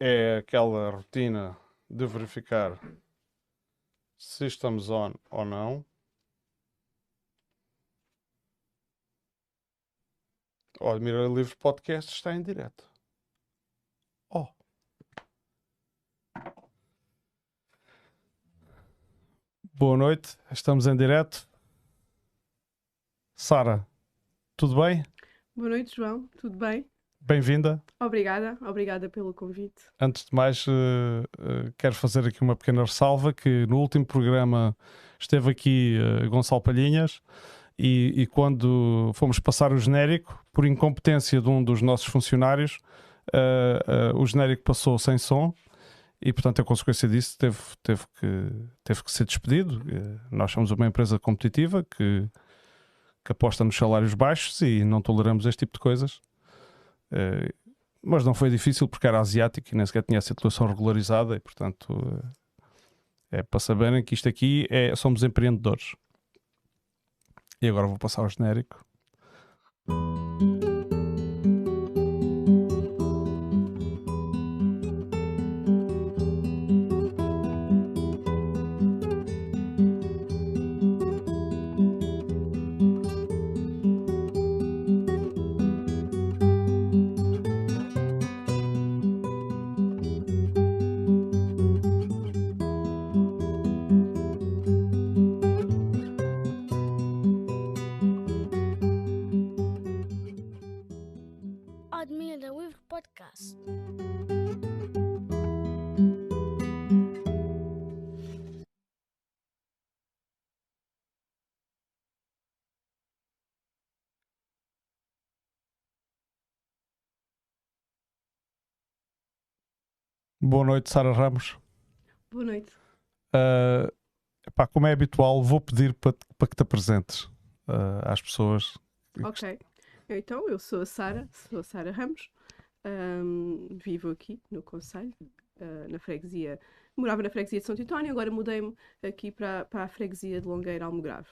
é aquela rotina de verificar se estamos on ou não. O Admira Livre Podcast está em direto. Oh. Boa noite, estamos em direto. Sara, tudo bem? Boa noite, João. Tudo bem? Bem-vinda. Obrigada, obrigada pelo convite. Antes de mais, uh, uh, quero fazer aqui uma pequena ressalva que no último programa esteve aqui uh, Gonçalo Palhinhas e, e, quando fomos passar o genérico, por incompetência de um dos nossos funcionários, o genérico passou sem som e, portanto, a consequência disso teve, teve, que, teve que ser despedido. nós somos uma empresa competitiva que, que aposta nos salários baixos e não toleramos este tipo de coisas. Uh, mas não foi difícil porque era asiático e nem sequer tinha a situação regularizada e, portanto, uh, é para saberem que isto aqui é somos empreendedores. E agora vou passar ao genérico. Noite, Sara Ramos. Boa noite. Uh, epá, como é habitual, vou pedir para, para que te apresentes uh, às pessoas. Ok. Então, eu sou a Sara, sou a Sara Ramos, um, vivo aqui no Conselho, uh, na freguesia. Morava na freguesia de São Titónio, agora mudei-me aqui para, para a freguesia de Longueira Almograve,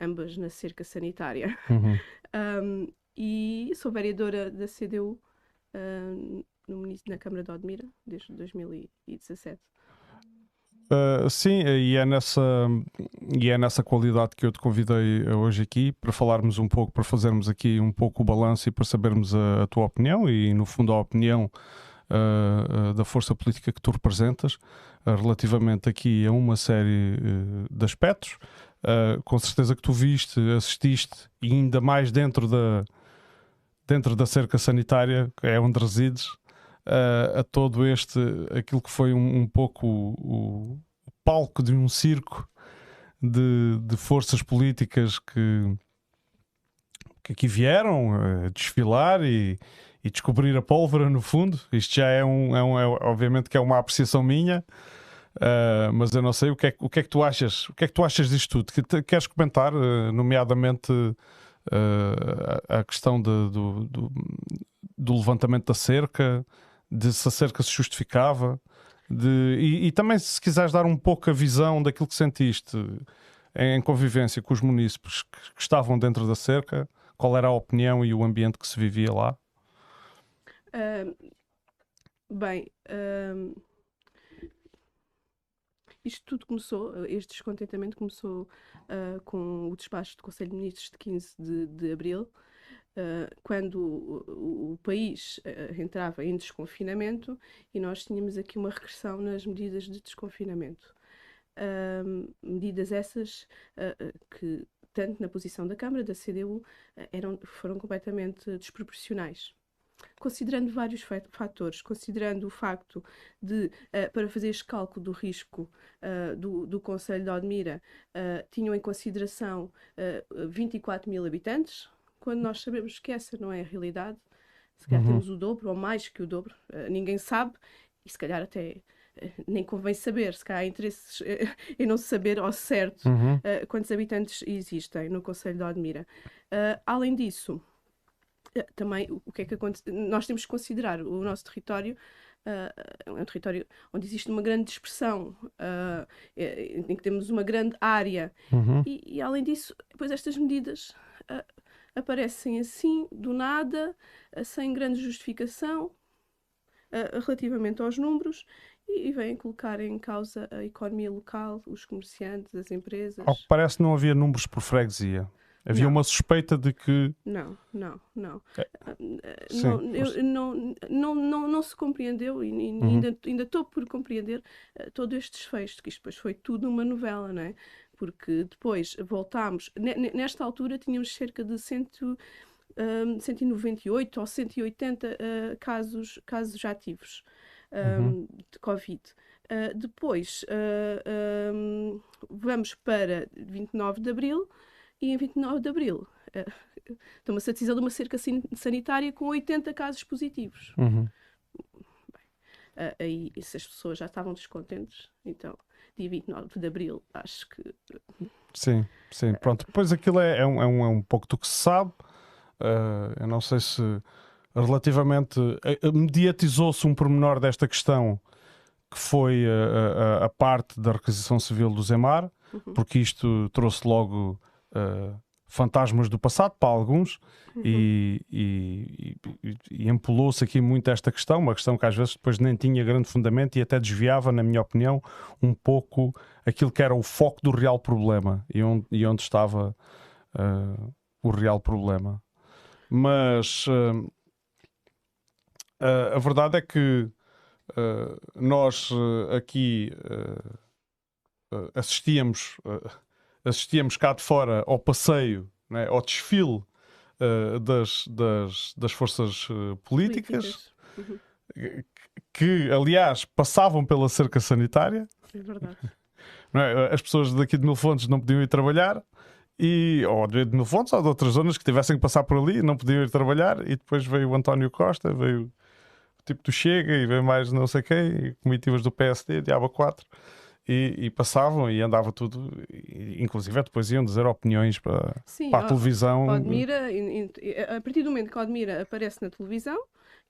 ambas na cerca sanitária. Uhum. Um, e sou vereadora da CDU no, na Câmara de Odmira desde 2017. Uh, sim, e é, nessa, e é nessa qualidade que eu te convidei hoje aqui para falarmos um pouco, para fazermos aqui um pouco o balanço e para sabermos a, a tua opinião e, no fundo, a opinião uh, uh, da força política que tu representas relativamente aqui a uma série de aspectos. com certeza que tu viste, assististe e ainda mais dentro da, dentro da cerca sanitária, que é onde resides, uh, a todo este, aquilo que foi um, um pouco o, o, palco de um circo de, de forças políticas que, que aqui vieram uh, desfilar e, e, descobrir a pólvora no fundo. Isto já é um, é um é, obviamente que é uma apreciação minha. Uh, mas eu não sei o que, é, o que é que tu achas o que é que tu achas disto tudo que queres comentar uh, nomeadamente uh, a questão de, do, do, do, levantamento da cerca de se a cerca se justificava, de, e, e, também se quiseres dar um pouco a visão daquilo que sentiste em convivência com os munícipes que, que estavam dentro da cerca, qual era a opinião e o ambiente que se vivia lá? Bem, isto tudo começou, este descontentamento começou uh, com o despacho do Conselho de Ministros de 15 de, de abril, Uh, quando o, o, país uh, entrava em desconfinamento e nós tínhamos aqui uma regressão nas medidas de desconfinamento. Uh, medidas essas que, tanto na posição da Câmara, da CDU, eram, foram completamente desproporcionais. Considerando vários fatores, considerando o facto de, para fazer este cálculo do risco do, do Conselho de Odmira, tinham em consideração 24 mil habitantes, quando nós sabemos que essa não é a realidade, se calhar uhum. temos o dobro ou mais que o dobro, uh, ninguém sabe e se calhar até uh, nem convém saber, se calhar há interesses uh, em não saber ao certo uhum. quantos habitantes existem no Conselho de Admira. além disso, também o que é que acontece? Nós temos que considerar o nosso território Uh, é um território onde existe uma grande dispersão, uh, em que temos uma grande área, uhum. e, e, além disso, depois estas medidas uh, aparecem assim, do nada, sem grande justificação. uh, relativamente aos números e, e vêm colocar em causa a economia local, os comerciantes, as empresas. Ao que parece, não havia números por freguesia. Havia Não. uma suspeita de que. Não, não, não. É. Ah, Sim, não, mas- eu- não, não, não, não se compreendeu e, Uhum. ainda estou por compreender ah, todo este desfecho, que isto depois foi tudo uma novela, não é? Porque depois voltámos, ne- ne- nesta altura tínhamos cerca de cento, ah, 198 ou 180 ah, casos, casos ativos ah, Uhum. de Covid. Ah, depois ah, ah, vamos para 29 de Abril e em 29 de Abril eh, toma-se a decisão de uma cerca san- sanitária com 80 casos positivos. Uhum. Ah, aí, se as pessoas já estavam descontentes, então, dia 29 de Abril, acho que Sim, sim, pronto. Depois aquilo é, é, um, é, um, é um pouco do que se sabe. Uh, eu não sei se relativamente eh, eh, mediatizou-se um pormenor desta questão que foi a, parte da requisição civil do Zemar, Uhum. porque isto trouxe logo uh, fantasmas do passado para alguns Uhum. e, e, e, e empolou-se aqui muito esta questão, uma questão que às vezes depois nem tinha grande fundamento e até desviava, na minha opinião, um pouco aquilo que era o foco do real problema e onde, e onde estava uh, o real problema. Mas uh, uh, a verdade é que nós aqui assistíamos, assistíamos cá de fora ao passeio, né, ao desfile uh, das, das, das forças uh, políticas, Uhum. que aliás passavam pela cerca sanitária. É verdade. é? As pessoas daqui de Mil Fontes não podiam ir trabalhar, e, ou de Mil Fontes ou de outras zonas que tivessem que passar por ali, não podiam ir trabalhar, e depois veio o António Costa, veio o tipo do Chega, e veio mais não sei quem, e comitivas do PSD, Diabo 4, e, e passavam e andava tudo, e, inclusive depois iam dizer opiniões para, Sim, para a televisão. In- in- a partir do momento que Odmira aparece na televisão,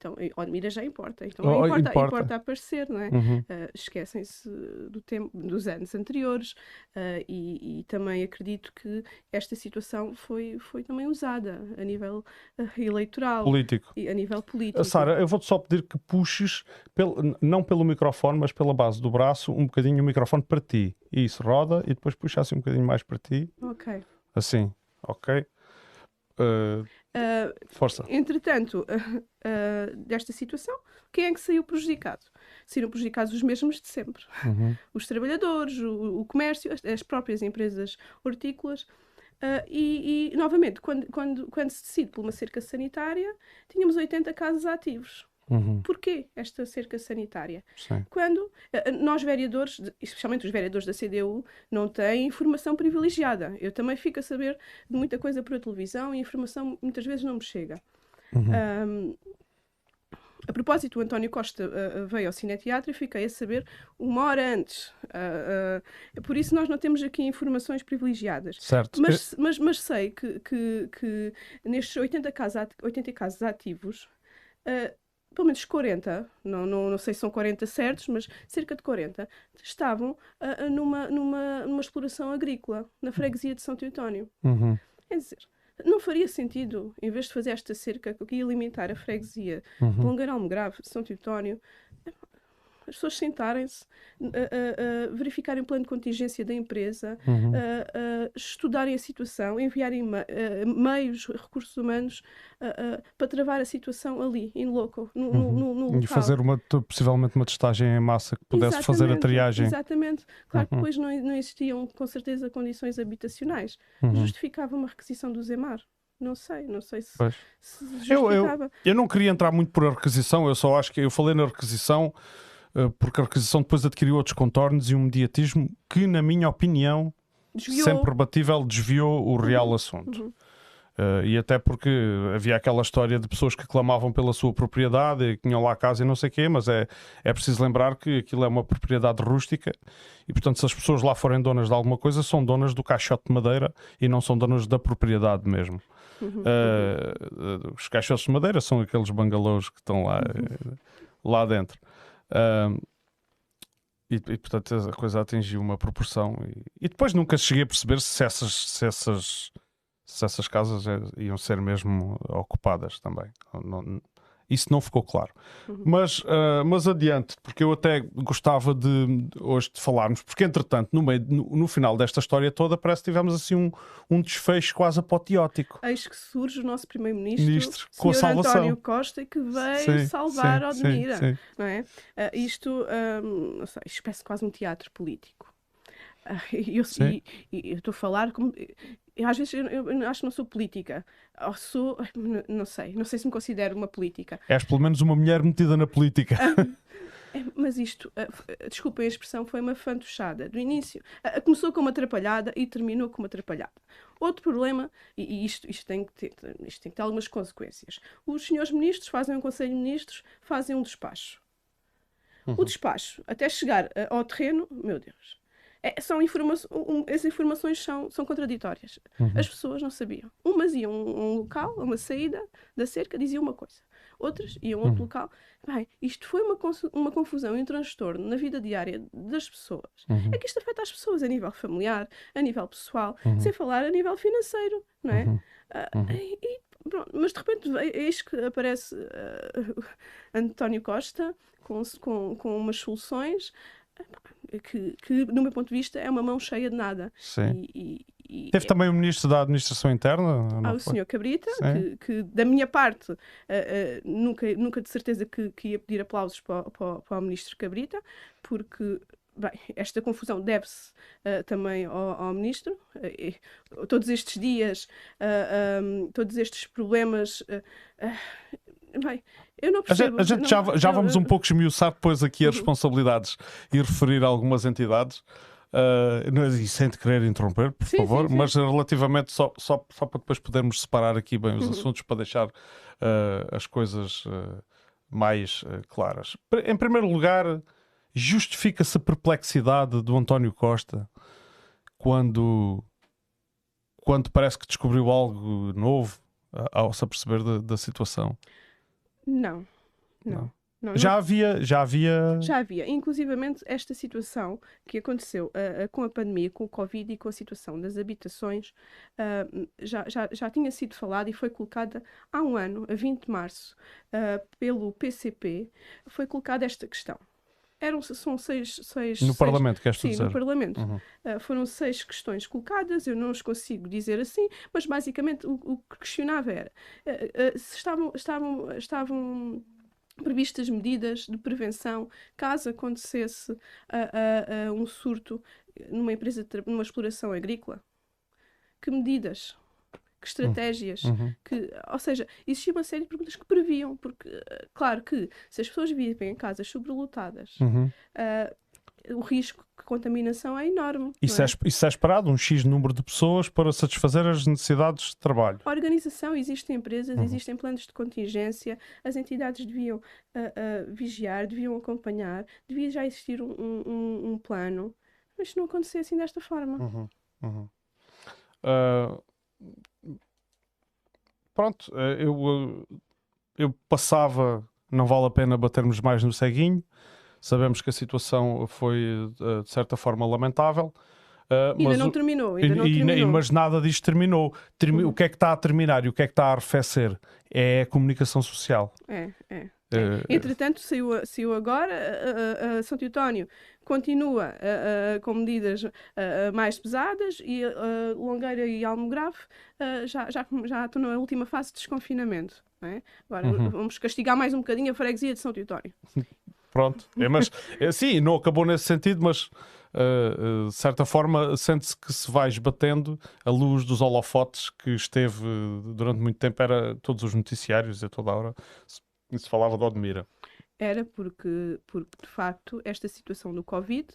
então eh, Odmira já importa. Então Oh, importa, importa. importa aparecer, não é? Uhum. Uh, esquecem-se do tempo dos anos anteriores uh, e, e também acredito que esta situação foi, foi também usada a nível uh, eleitoral Político. e a nível político. Sara, eu vou-te só pedir que puxes, pelo- não pelo microfone, mas pela base do braço, um bocadinho o microfone para ti. Isso, roda e depois puxa assim um bocadinho mais para ti. Ok. Assim, ok? Uh, Uh, força. entretanto, uh, uh, desta situação, quem é que saiu prejudicado? Saíram prejudicados os mesmos de sempre. Uhum. Os trabalhadores, o, o comércio, as, as próprias empresas hortícolas. E, e, novamente, quando, quando, quando se decide por uma cerca sanitária, tínhamos 80 casos ativos. Uhum. Porquê esta cerca sanitária? Sim. Quando eh, nós, vereadores, especialmente os vereadores da CDU, não têm informação privilegiada. Eu também fico a saber de muita coisa por televisão e a informação muitas vezes não me chega. Uhum. Ahm, a propósito, o António Costa ah, veio ao Cineteatro e fiquei a saber uma hora antes. Ah, ah, por isso nós não temos aqui informações privilegiadas. Certo. Mas, mas, mas sei que, que, que nestes 80 casos, ati- 80 casos ativos, ah, pelo menos 40, não, não, não sei se são 40 certos, mas cerca de 40, estavam ah, numa, numa, numa exploração agrícola, na freguesia de São Teotónio. Uhum. Quer dizer, não faria sentido, em vez de fazer esta cerca que ia limitar a freguesia de Uhum. Longaralmo Grave, São Teotónio, as pessoas sentarem-se, a- a- a verificarem o plano de contingência da empresa, Uhum. estudarem a situação, enviarem eh, meios, recursos humanos para travar a situação ali, in loco, no, no, no- no Uhum. E local. fazer uma, possivelmente uma testagem em massa que pudesse fazer a Exatamente, triagem. Exatamente. Claro que Uhum. depois não, não existiam, com certeza, condições habitacionais. Uhum. Justificava uma requisição do Zemar? Não sei, não sei se, se Eu- eu- justificava. Eu não queria entrar muito por a requisição, eu só acho que eu falei na requisição porque a requisição depois adquiriu outros contornos e um mediatismo que, na minha opinião, Desviou. sempre rebatível, desviou o real assunto. Uhum. Eh, e até porque havia aquela história de pessoas que clamavam pela sua propriedade e que tinham lá a casa e não sei o quê, mas é, é preciso lembrar que aquilo é uma propriedade rústica e, portanto, se as pessoas lá forem donas de alguma coisa, são donas do caixote de madeira e não são donas da propriedade mesmo. Uhum. Eh, eh, os caixotes de madeira são aqueles bangalôs que estão lá, eh, lá dentro. E, e, portanto a coisa atingiu uma proporção e, e depois nunca cheguei a perceber se essas, se essas, se essas casas eh, iam ser mesmo ocupadas também. Não- Isso não ficou claro. Uhum. Mas, uh, mas adiante, porque eu até gostava de hoje de falarmos, porque entretanto, no, meio, no, no final desta história toda, parece que tivemos assim um, um desfecho quase apoteótico. Eis que surge o nosso primeiro-ministro, com a salvação. António Costa, que veio sim, salvar sim, Odmira. Sim, não é? Uh, isto, um, não sei, isto parece quase um teatro político. Eu estou a falar como. Eu, às vezes eu, eu, acho que não sou política. Ou sou. Não sei. Não sei se me considero uma política. És pelo menos uma mulher metida na política. É, mas isto, uh, desculpem a expressão, foi uma fantochada. Do início, começou com uma atrapalhada e terminou com uma atrapalhada. Outro problema, e, isto, isto, tem que ter, isto tem que ter algumas consequências. Os senhores ministros fazem um Conselho de Ministros, fazem um despacho. Uhum. O despacho, até chegar ao terreno, meu Deus, é, são informa um, as informações são, são contraditórias. Uhum. As pessoas não sabiam. Umas iam a um local, a uma saída da cerca, diziam uma coisa. Outras iam a outro uhum. local. Bem, isto foi uma, uma confusão e um transtorno na vida diária das pessoas. Uhum. É que isto afeta as pessoas a nível familiar, a nível pessoal, uhum. sem falar a nível financeiro, não é? Uh, e, Pronto, mas de repente eis que aparece uh, António Costa com, com, com umas soluções que, que, no meu ponto de vista, é uma mão cheia de nada. Sim. E, e, Teve é... também o Ministro da Administração Interna? Ah, o Sr. Cabrita, que, que, da minha parte, uh, uh, nunca, nunca de certeza que, que ia pedir aplausos para, para, para o Ministro Cabrita, porque Bem, esta confusão deve-se uh, também ao, ao Ministro. Uh, todos estes dias, uh, um, todos estes problemas. Bem, eu não percebo. A gente, a gente não, já, já vamos um pouco esmiuçar depois aqui as uhum. responsabilidades e referir a algumas entidades. Uh, e sem te querer interromper, por sim, favor, sim, sim. mas relativamente só, só, só para depois podermos separar aqui bem os uhum. assuntos para deixar uh, as coisas uh, mais claras. Em primeiro lugar, justifica-se a perplexidade do António Costa quando, quando parece que descobriu algo novo ao se aperceber da, da situação. Não, não. não. já havia, já havia. Já havia. Inclusivamente esta situação que aconteceu uh, uh, com a pandemia, com o Covid e com a situação das habitações, uh, já, já, já tinha sido falada e foi colocada há um ano, a 20 de março, pelo PCP, foi colocada esta questão. Eram, são seis, seis No seis, Parlamento, queres sim, dizer? no Parlamento. Uhum. Uh, foram seis questões colocadas, eu não os consigo dizer assim, mas basicamente o, o que questionava era uh, uh, se estavam, estavam, estavam previstas medidas de prevenção caso acontecesse um surto numa empresa, numa exploração agrícola. Que medidas? Que estratégias, uhum. que, ou seja, existia uma série de perguntas que previam, porque, eh, claro que se as pessoas vivem em casas sobrelotadas, uhum. uh, o risco de contaminação é enorme. Isso é? é? isso é esperado, um X número de pessoas para satisfazer as necessidades de trabalho. A organização, existem empresas, uhum. existem planos de contingência, as entidades deviam uh, uh, vigiar, deviam acompanhar, devia já existir um, um, um plano, mas não acontecesse assim desta forma. Pronto, eh, eu, eh, eu passava, não vale a pena batermos mais no ceguinho. Sabemos que a situação foi eh, de certa forma lamentável. Uh, ainda não terminou, ainda não e, terminou. mas nada disto terminou. Termi uhum. O que é que está a terminar e o que é que está a arrefecer? É a comunicação social. É, é. Uh, Entretanto, saiu, saiu agora uh, uh, São Teutónio continua com medidas mais pesadas e Longueira e Almograve já, já, já estão na última fase de desconfinamento. É? Agora uhum. vamos castigar mais um bocadinho a freguesia de São Teutónio. Pronto, é, mas é, sim, não acabou nesse sentido, mas uh, de certa forma sente-se que se vai esbatendo a luz dos holofotes que esteve durante muito tempo, era todos os noticiários e a toda a hora se falava de Odmira? Era porque, porque de facto, esta situação do Covid,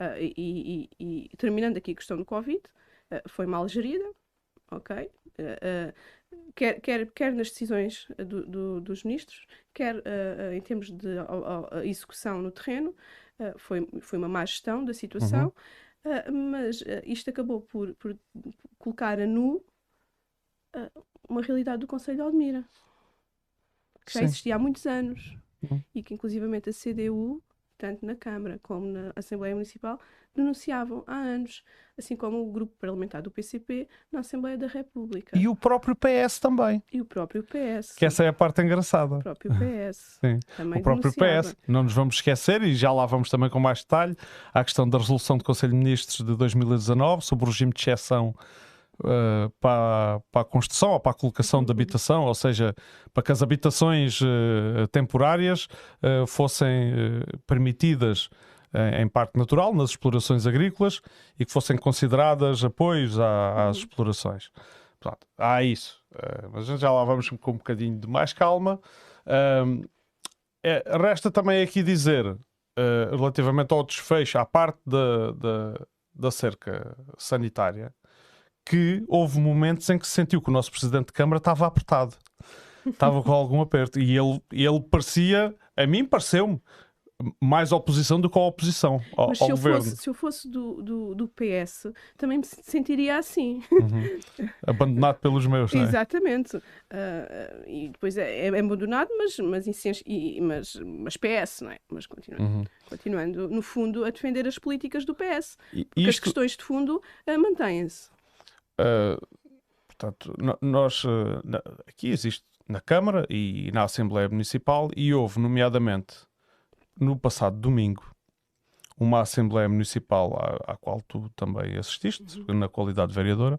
uh, e, e, e, terminando aqui a questão do Covid, uh, foi mal gerida, ok? Uh, quer, quer, quer nas decisões do, do, dos ministros, quer em termos de execução no terreno, foi, foi uma má gestão da situação, uhum. mas isto acabou por, por colocar a nu uma realidade do Conselho de Aldemira que já Sim. existia há muitos anos uhum. e que inclusivamente a CDU tanto na Câmara como na Assembleia Municipal, denunciavam há anos, assim como o grupo parlamentar do PCP na Assembleia da República. E o próprio PS também. E o próprio PS. Que essa é a parte engraçada. O próprio PS. Sim. Também o próprio denunciava. PS. Não nos vamos esquecer, e já lá vamos também com mais detalhe, à questão da resolução do Conselho de Ministros de 2019 sobre o regime de exceção uh, para, para a construção ou para a colocação de habitação, ou seja, para que as habitações uh, temporárias uh, fossem permitidas em parque natural, nas explorações agrícolas, e que fossem consideradas apoios à- às explorações. Pronto, há isso. Mas já lá vamos com um bocadinho de mais calma. É, resta também aqui dizer, uh, relativamente ao desfecho, à parte da, da, da cerca sanitária, que houve momentos em que se sentiu que o nosso presidente de Câmara estava apertado, estava com algum aperto, e ele, ele parecia, a mim pareceu-me, mais oposição do que a oposição ao, Mas ao se eu, governo. fosse, se eu fosse do, do, do PS, também me sentiria assim. Uhum. Abandonado pelos meus, não é? Exatamente. Ah, e depois é, é abandonado, mas, mas, e- mas, mas PS, não é? Mas continuando, Uhum. continuando, no fundo, a defender as políticas do PS. E Porque as isto, questões de fundo ah, mantêm-se. Uh, portanto, no- nós uh, na- aqui existe na Câmara e na Assembleia Municipal e houve, nomeadamente, no passado domingo, uma Assembleia Municipal à, à qual tu também assististe, na qualidade de vereadora.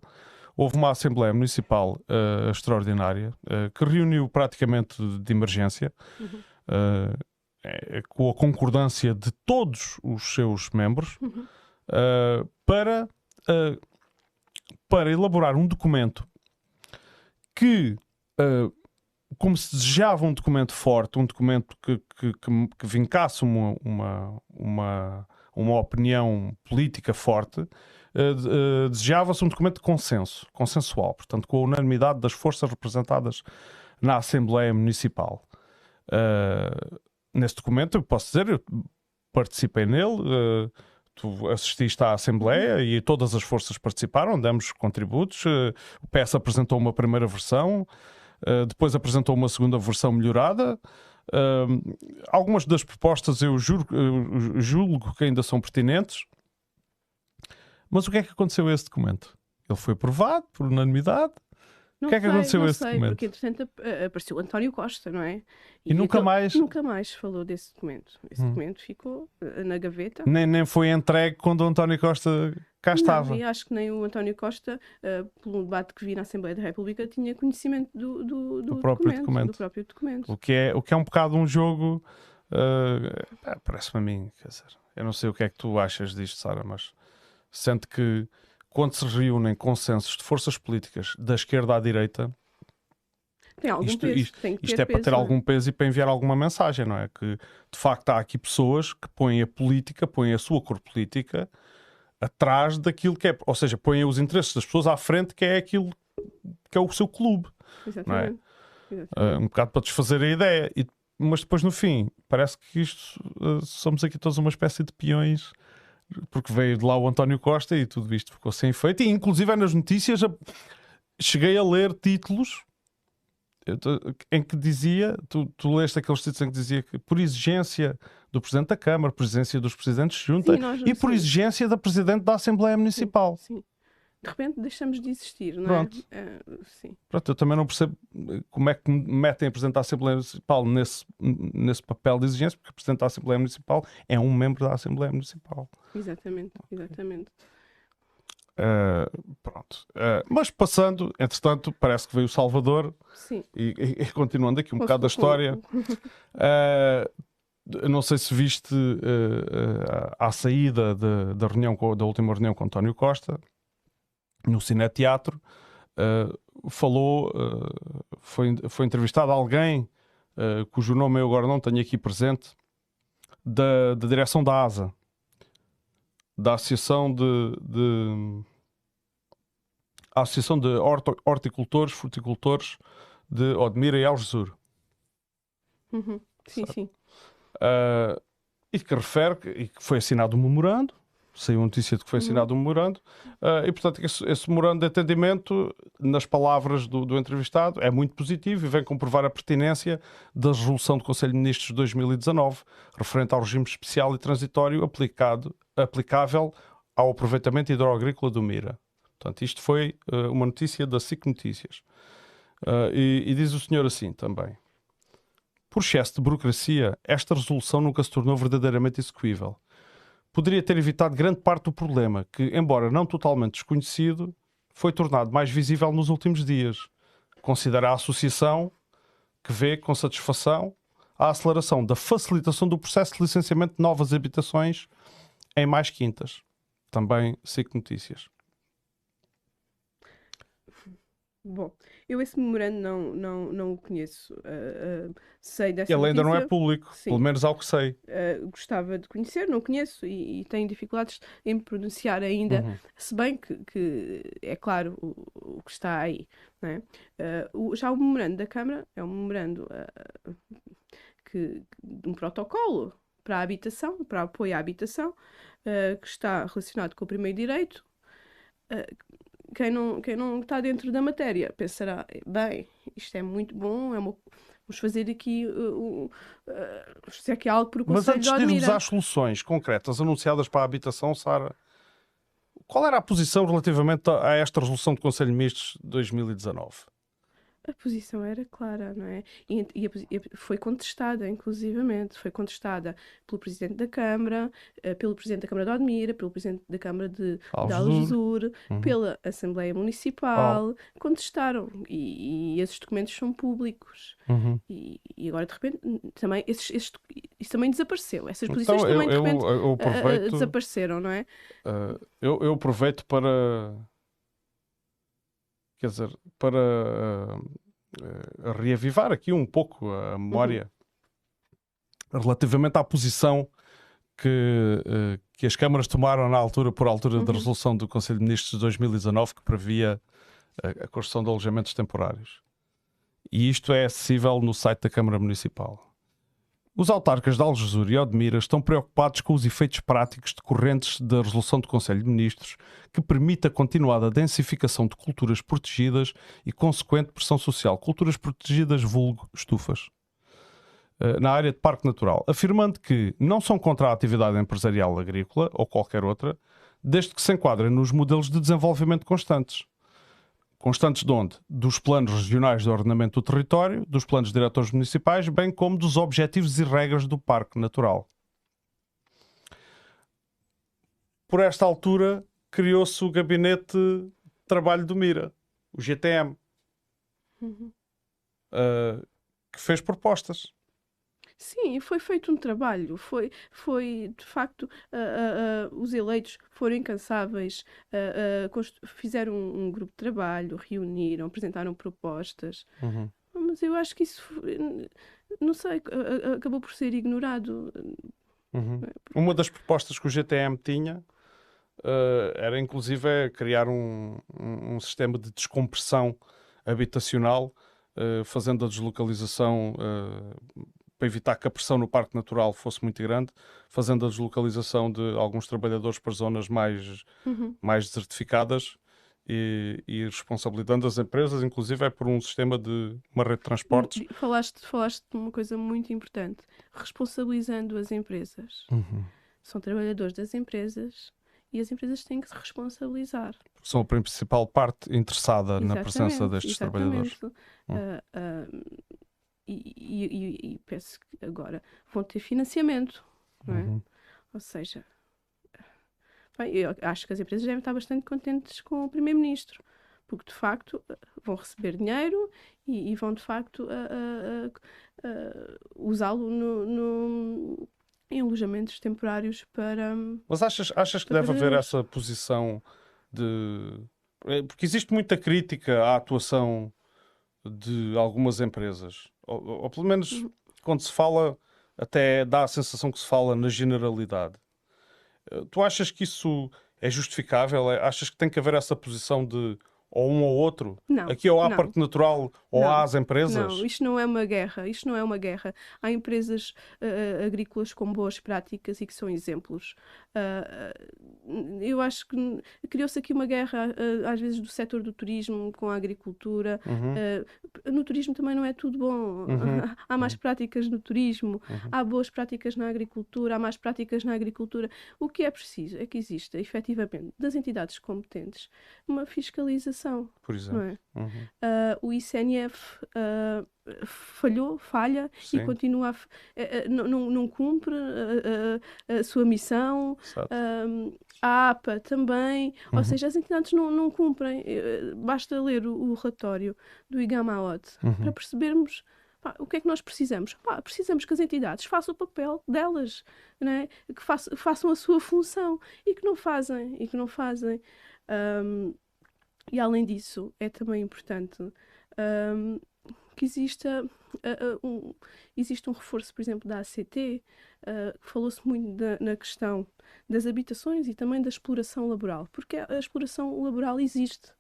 Houve uma Assembleia Municipal uh, extraordinária uh, que reuniu praticamente de emergência, uh, eh, com a concordância de todos os seus membros, Uhum. uh, para uh, para elaborar um documento que, uh, como se desejava um documento forte, um documento que, que, que, que vincasse uma, uma, uma, uma opinião política forte, uh, uh, desejava-se um documento de consenso, consensual, portanto, com a unanimidade das forças representadas na Assembleia Municipal. Uh, nesse documento, eu posso dizer, eu participei nele. Tu assististe à Assembleia e todas as forças participaram, demos contributos. eh, O PS apresentou uma primeira versão, eh, depois apresentou uma segunda versão melhorada. Ahm, algumas das propostas eu juro- eu julgo que ainda são pertinentes. Mas o que é que aconteceu a esse documento? Ele foi aprovado por unanimidade Não que é que aconteceu não esse sei, documento? Porque, entretanto, a- apareceu António Costa, não é? E nunca aquele- mais- Nunca mais falou desse documento. Esse Hum. documento ficou eh, na gaveta. nem, nem foi entregue quando o António Costa cá Não, estava. e acho que nem o António Costa, eh, pelo debate que vi na Assembleia da República, tinha conhecimento do, do, do próprio documento, documento. Do próprio documento. O que é, o que é um bocado um jogo. eh, pá, Parece-me a mim, quer dizer, eu não sei o que é que tu achas disto, Sara, mas sente que quando se reúnem consensos de forças políticas da esquerda à direita, Isto- isto- isto é para peso, ter não é? algum peso e para enviar alguma mensagem, não é? Que de facto há aqui pessoas que põem a política, põem a sua cor política atrás daquilo que é, ou seja, põem os interesses das pessoas à frente, que é aquilo que é o seu clube. Exatamente. Exatamente. Uh, um bocado para desfazer a ideia. E- mas depois, no fim, parece que isto uh, somos aqui todos uma espécie de peões, porque veio de lá o António Costa e tudo isto ficou sem efeito. E inclusive nas notícias cheguei a ler títulos em que dizia, tu, tu leste aqueles títulos em que dizia que por exigência do Presidente da Câmara, por exigência dos Presidentes de Junta Sim, e por sim. exigência da Presidente da Assembleia Municipal. Sim. De repente deixamos de existir, não Pronto. é? Ah, sim. Pronto, eu também não percebo como é que me metem a Presidente da Assembleia Municipal nesse, nesse papel de exigência, porque o Presidente da Assembleia Municipal é um membro da Assembleia Municipal. Exatamente, exatamente. Eh, pronto. Eh, mas passando, entretanto, parece que veio o Salvador Sim. e, e- e continuando aqui um Com- bocado da história. não sei se viste eh, à saída da- da reunião com- da última reunião com António Costa no Cineteatro eh, falou eh, foi, foi entrevistado alguém eh, cujo nome eu agora não tenho aqui presente da, da direção da ASA da Associação de, de Associação de Horto- Horticultores, Fruticultores de Odmira e Algesur. Uhum. Sim, sim. Uh, e que refere que, e que foi assinado um memorando saiu a notícia de que foi uhum. assinado um memorando, uh, e portanto esse, esse, memorando de entendimento, nas palavras do, do, entrevistado, é muito positivo e vem comprovar a pertinência da resolução do Conselho de Ministros de 2019, referente ao regime especial e transitório aplicado, aplicável ao aproveitamento hidroagrícola do Mira. Portanto, isto foi uh, uma notícia da SIC Notícias. Uh, e, e diz o senhor assim também. Por excesso de burocracia, esta resolução nunca se tornou verdadeiramente execuível poderia ter evitado grande parte do problema, que, embora não totalmente desconhecido, foi tornado mais visível nos últimos dias. Considera a associação que vê com satisfação a aceleração da facilitação do processo de licenciamento de novas habitações em mais quintas. Também SIC Notícias. Bom, eu esse memorando não, não, não o conheço. Uh, uh, sei dessa Ele ainda não é público, Sim. pelo menos ao que sei. Uh, gostava de conhecer, não conheço e, e tenho dificuldades em pronunciar ainda, uhum. se bem que, que, é claro o, o que está aí. É? O, já o memorando da Câmara é um memorando que, de um protocolo para a habitação, para apoio à habitação, que está relacionado com o primeiro direito quem não, quem não está dentro da matéria pensará, bem, isto é muito bom, é uma, vamos fazer aqui uh, uh, se é que há algo por o Mas antes de irmos às soluções concretas anunciadas para a habitação, Sara, qual era a posição relativamente a esta resolução do Conselho de Ministros de 2019? A posição era clara, não é? E, e, e, foi contestada, inclusivamente, foi contestada pelo Presidente da Câmara, uh, pelo Presidente da Câmara de Odmira, pelo Presidente da Câmara de, Algesur, uhum. pela Assembleia Municipal, oh. contestaram, e, e, esses documentos são públicos. Uhum. E, agora, de repente, também, esses, esses, isso também desapareceu, essas então, posições então, também, eu, de repente, eu, eu aproveito, uh, desapareceram, não é? Uh, eu, eu aproveito para quer dizer, para uh, reavivar aqui um pouco a memória uhum. relativamente à posição que, uh, que as câmaras tomaram na altura, por altura uhum. da resolução do Conselho de Ministros de 2019, que previa a, a construção de alojamentos temporários. E isto é acessível no site da Câmara Municipal. Os autarcas de Algesur e Odmira estão preocupados com os efeitos práticos decorrentes da resolução do Conselho de Ministros, que permite a continuada densificação de culturas protegidas e consequente pressão social. Culturas protegidas, vulgo estufas. Eh, na área de Parque Natural, afirmando que não são contra a atividade empresarial agrícola ou qualquer outra, desde que se enquadrem nos modelos de desenvolvimento constantes constantes de onde? Dos planos regionais de ordenamento do território, dos planos diretores municipais, bem como dos objetivos e regras do Parque Natural. Por esta altura, criou-se o Gabinete de Trabalho do Mira, o GTM, uhum. uh, que fez propostas. Sim, foi feito um trabalho, foi, foi de facto, uh, uh, uh, os eleitos foram incansáveis, fizeram um, um, grupo de trabalho, reuniram, apresentaram propostas. Uhum. Mas eu acho que isso, não sei, acabou por ser ignorado. Uhum. É? Uma das propostas que o GTM tinha era inclusive criar um, um, um sistema de descompressão habitacional, fazendo a deslocalização para evitar que a pressão no parque natural fosse muito grande, fazendo a deslocalização de alguns trabalhadores para zonas mais, uhum. mais desertificadas e, e, responsabilizando as empresas, inclusive é por um sistema de uma rede de transportes. Falaste, falaste de uma coisa muito importante, responsabilizando as empresas. Uhum. São trabalhadores das empresas e as empresas têm que se responsabilizar. São a principal parte interessada exatamente, na presença destes trabalhadores. Uh, uh, e, e, e, penso que agora vão ter financiamento, não é? Uhum. Ou seja, bem, eu acho que as empresas devem estar bastante contentes com o Primeiro-Ministro, porque de facto vão receber dinheiro e, e vão de facto usá-lo no, no, em alojamentos temporários para. Mas achas, achas que deve haver essa posição de. Eh, porque existe muita crítica à atuação de algumas empresas ou, ou pelo menos quando se fala, até dá a sensação que se fala na generalidade. Eh, tu achas que isso é justificável? É, achas que tem que haver essa posição de ou um ou outro? Não, Aqui ou há não. parque natural ou Não, há as empresas? Não, isto não é uma guerra, isto não é uma guerra. Há empresas ah, agrícolas com boas práticas e que são exemplos. Ah, eu acho que criou-se aqui uma guerra, ah, às vezes, do setor do turismo com a agricultura. Uhum, no turismo também não é tudo bom. Uhum, Há mais práticas no turismo, Uhum. há boas práticas na agricultura, há mais práticas na agricultura. O que é preciso é que exista, efetivamente, das entidades competentes, uma fiscalização, por não exemplo. é? Uhum, Ah, o ICNF ah, falhou, falha Sim. e continua a, eh, não, não- cumpre ah, a sua missão. a APA também, Uhum. ou seja, as entidades não, não cumprem. Eh, Basta ler o, o relatório do IGAMAOT Uhum. para percebermos o que é que nós precisamos. Precisamos que as entidades façam o papel delas, né? que façam, façam a sua função e que não fazem, e que não fazem. Ahm, e além disso, é também importante ahm, que exista, ah, um, existe um reforço, por exemplo, da ACT, ah, que falou-se muito da- na questão das habitações e também da exploração laboral, porque a exploração laboral existe.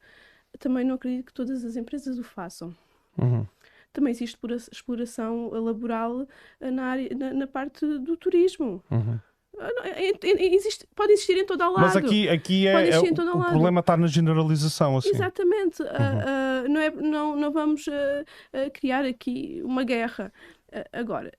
Também não acredito que todas as empresas o façam. Uhum. Também existe explora- exploração laboral ah, na, área, na, na parte do turismo. Uhum. Ah, é- é- existe- pode existir em todo o lado. Mas aqui, aqui é, é o, o problema está na generalização. Assim. Exatamente. Ah, ah, não, é, não, não vamos ah, criar aqui uma guerra. Agora,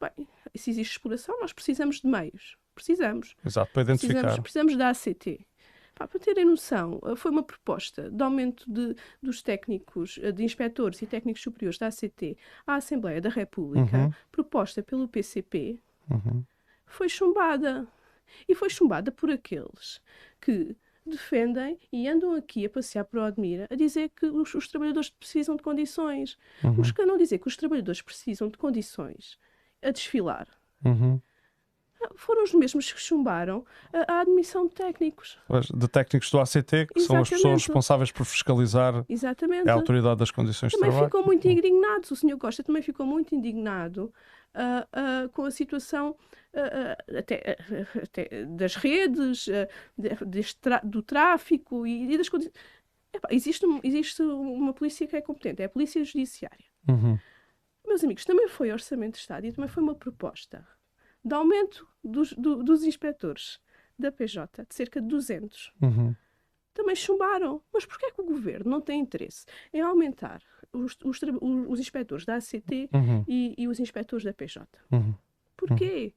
bem, se existe exploração, nós precisamos de meios. Precisamos. Exato, para identificar. Precisamos, precisamos da ACT. Pá, para terem noção, foi uma proposta de aumento de, dos técnicos, de inspectores e técnicos superiores da ACT à Assembleia da República, Uhum. proposta pelo PCP, Uhum. Foi chumbada. E foi chumbada por aqueles que defendem e andam aqui a passear por Odmira a dizer que os, os trabalhadores precisam de condições. Uhum. Os que andam a dizer que os trabalhadores precisam de condições a desfilar Uhum. foram os mesmos que chumbaram a, a admissão de técnicos. De técnicos do ACT, que são as pessoas Exatamente. responsáveis por fiscalizar Exatamente. a autoridade das condições de também trabalho. ficou muito indignado. O senhor Costa também ficou muito indignado ah, ah, com a situação até, até das redes, de- do tráfico e, e das condições. Existe, existe uma polícia que é competente, é a polícia judiciária. Uhum. Meus amigos, também foi orçamento de Estado e também foi uma proposta de aumento dos, do- dos inspectores da PJ de cerca de 200 Uhum. também chumbaram. Mas porquê é que o governo não tem interesse em aumentar os, os, os- inspectores da ACT Uhum. e, e os inspectores da PJ? Uhum. Porquê?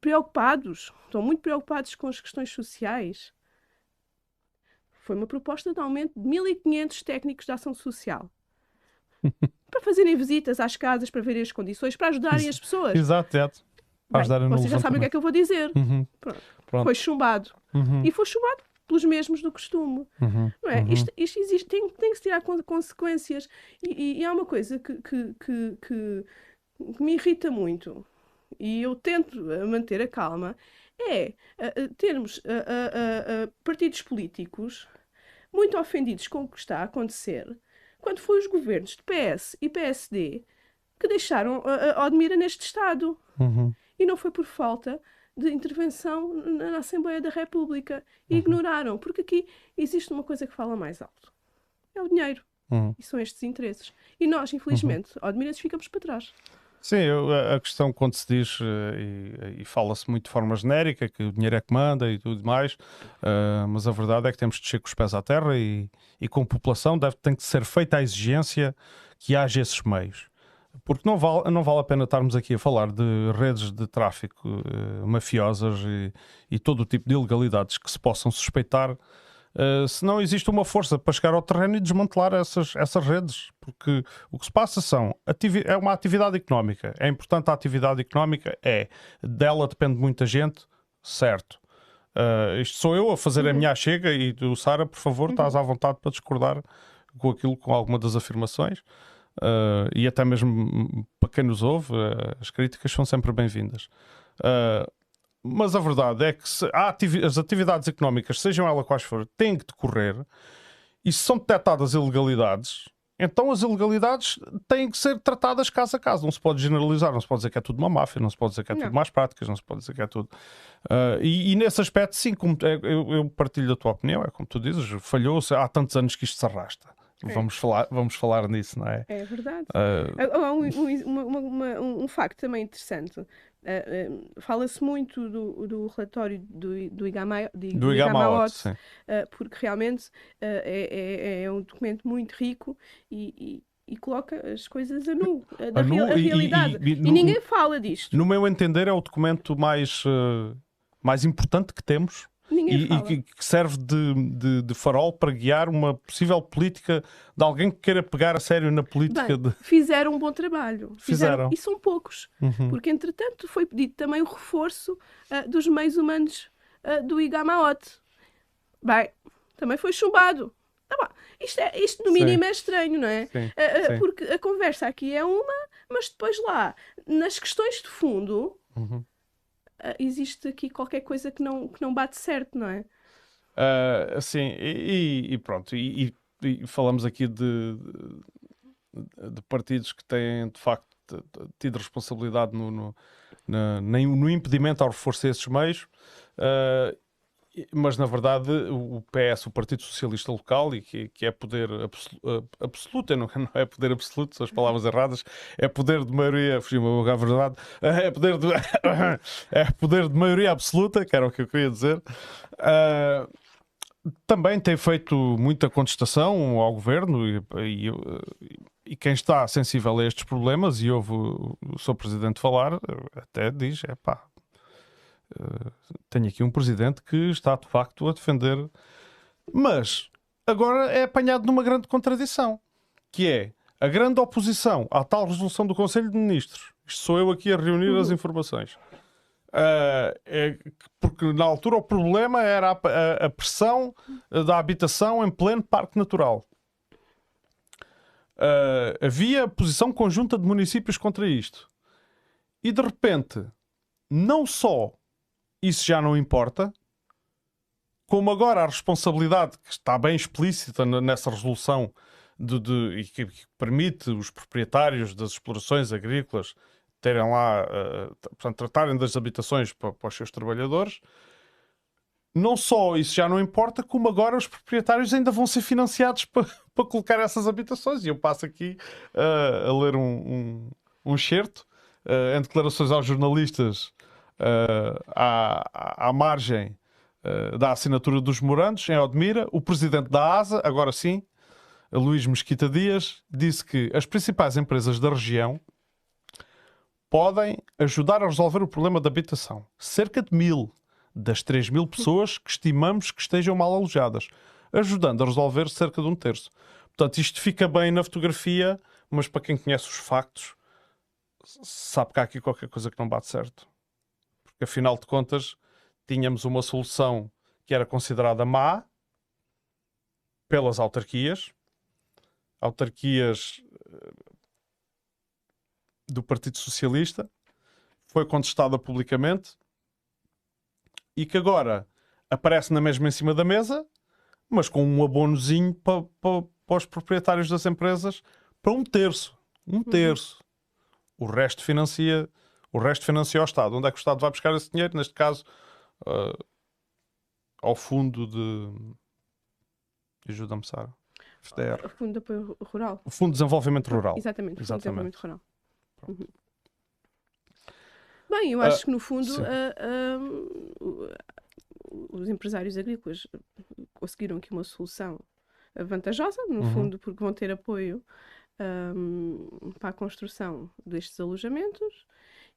Preocupados, estão muito preocupados com as questões sociais. Foi uma proposta de aumento de 1.500 técnicos de ação social. para fazerem visitas às casas, para verem as condições, para ajudarem as pessoas. Exato, exato. Para Bem, vocês já sabem o que é que eu vou dizer. Uhum. Pronto. Pronto. Foi chumbado. Uhum. E foi chumbado pelos mesmos do costume. Uhum. Não é? Uhum. Isto, isto existe, tem, tem que se tirar con- consequências. E, e- e há uma coisa que, que, que, que- me irrita muito, e eu tento manter a calma, é eh, eh, termos eh, partidos políticos muito ofendidos com o que está a acontecer, quando foi os governos de PS e PSD que deixaram a, a Odmira neste estado. Uhum. E não foi por falta de intervenção na, Assembleia da República. E ignoraram, porque aqui existe uma coisa que fala mais alto. É o dinheiro. Uhum. E são estes interesses. E nós, infelizmente, ao Admirantes, ficamos para trás. Sim, eu- a a questão quando se diz eh, e, e fala-se muito de forma genérica que o dinheiro é que manda e tudo mais, eh, mas a verdade é que temos de descer com os pés à terra e, e com população deve, tem que ser feita a exigência que haja esses meios. Porque não vale, não vale a pena estarmos aqui a falar de redes de tráfico eh, mafiosas e, e todo o tipo de ilegalidades que se possam suspeitar Uh, se não existe uma força para chegar ao terreno e desmantelar essas, essas redes, porque o que se passa são é uma atividade económica. É importante a atividade económica, é dela depende muita gente, certo. Uh, isto sou eu a fazer a minha chega e tu, Sara, por favor, estás à vontade para discordar com aquilo, com alguma das afirmações. Uh, e até mesmo para quem nos ouve, uh, as críticas são sempre bem-vindas. Uh, mas a verdade é que se ativi- as atividades económicas, sejam elas quais forem, têm que decorrer e se são detectadas ilegalidades, então as ilegalidades têm que ser tratadas caso a caso. Não se pode generalizar, não se pode dizer que é tudo uma máfia, não se pode dizer que é Não. tudo más práticas, não se pode dizer que é tudo. Ah, e, e nesse aspecto, sim, como, é, eu, eu partilho da tua opinião, é como tu dizes, falhou-se há tantos anos que isto se arrasta. É. Vamos, falar, vamos falar nisso, não é? É verdade. Ah, Há- um, um- uma- uma- um- um facto também interessante. Ah, ah, Fala-se muito do, do relatório do, do, Igama, de- do Igamaot, sim. ah, porque realmente ah, é, é- é um documento muito rico e, e- e coloca as coisas a nu, da A nu real- a realidade. e- E, no- ninguém fala disto. No meu entender, é o documento mais, mais importante que temos e, e que serve de, de, de farol para guiar uma possível política de alguém que queira pegar a sério na política Bem, de. fizeram um bom trabalho. Fizeram. E são poucos. Uhum. Porque, entretanto, foi pedido também o reforço ah, dos meios humanos ah, do Igamaot. Bem, também foi chumbado. Bom. Isto, é, isto, no Sim. mínimo, é estranho, não é? Sim, Ah, ah, sim. porque a conversa aqui é uma, mas depois lá, nas questões de fundo, Uhum. Ah, existe aqui qualquer coisa que não, que não bate certo, não é? Ah, assim, e, e- pronto, e, e- falamos aqui de, de- partidos que têm de facto tido responsabilidade no, no, na- no impedimento ao reforço desses meios, e- mas na verdade o PS, o Partido Socialista Local, e que, que é poder absolu- ah, absoluto, não, não é poder absoluto, são as palavras erradas, é poder de maioria, fugiu-me a verdade, é poder de, é poder de maioria absoluta, que era o que eu queria dizer. Ah, também tem feito muita contestação ao governo e, e, e quem está sensível a estes problemas e ouve o o seu presidente falar, até diz: é pá, eh, tenho aqui um presidente que está de facto a defender. Mas agora é apanhado numa grande contradição, que é a grande oposição à tal resolução do Conselho de Ministros. Isto sou eu aqui a reunir as informações. Ah, é que- porque na altura o problema era a, a- a pressão eh, da habitação em pleno parque natural. Ah, havia posição conjunta de municípios contra isto. E de repente, não só isso já não importa, como agora a responsabilidade que está bem explícita nessa resolução de, de- e que, que permite os proprietários das explorações agrícolas terem lá, t- portanto, tratarem das habitações pa- para, os seus trabalhadores, não só isso já não importa, como agora os proprietários ainda vão ser financiados para, para colocar essas habitações. E eu passo aqui eh, a ler um, um, um excerto eh, em declarações aos jornalistas eh, à, à- margem eh, da assinatura dos morandos em Odmira, o presidente da ASA, agora sim, Luís Mesquita Dias, disse que as principais empresas da região podem ajudar a resolver o problema da habitação. Cerca de mil das 3 mil pessoas que estimamos que estejam mal alojadas, ajudando a resolver cerca de um terço. Portanto, isto fica bem na fotografia, mas para quem conhece os factos, sabe que há aqui qualquer coisa que não bate certo. Porque afinal de contas, tínhamos uma solução que era considerada má pelas autarquias, autarquias eh, do Partido Socialista, foi contestada publicamente e que agora aparece na mesma em cima da mesa, mas com um abonozinho para, os proprietários das empresas para um terço. Um terço. O resto financia, o resto financia o Estado. Onde é que o Estado vai buscar esse dinheiro? Neste caso, ah, ao fundo de. Ajuda-me, Sara. FDR. O Fundo de Apoio Rural. O Fundo de Desenvolvimento Rural. Exatamente, o Fundo de Exatamente. Desenvolvimento Rural. Uhum. Bem, eu Ah, acho que no fundo ah, os empresários agrícolas conseguiram aqui uma solução vantajosa, no Uhum. fundo, porque vão ter apoio ahm, para a construção destes alojamentos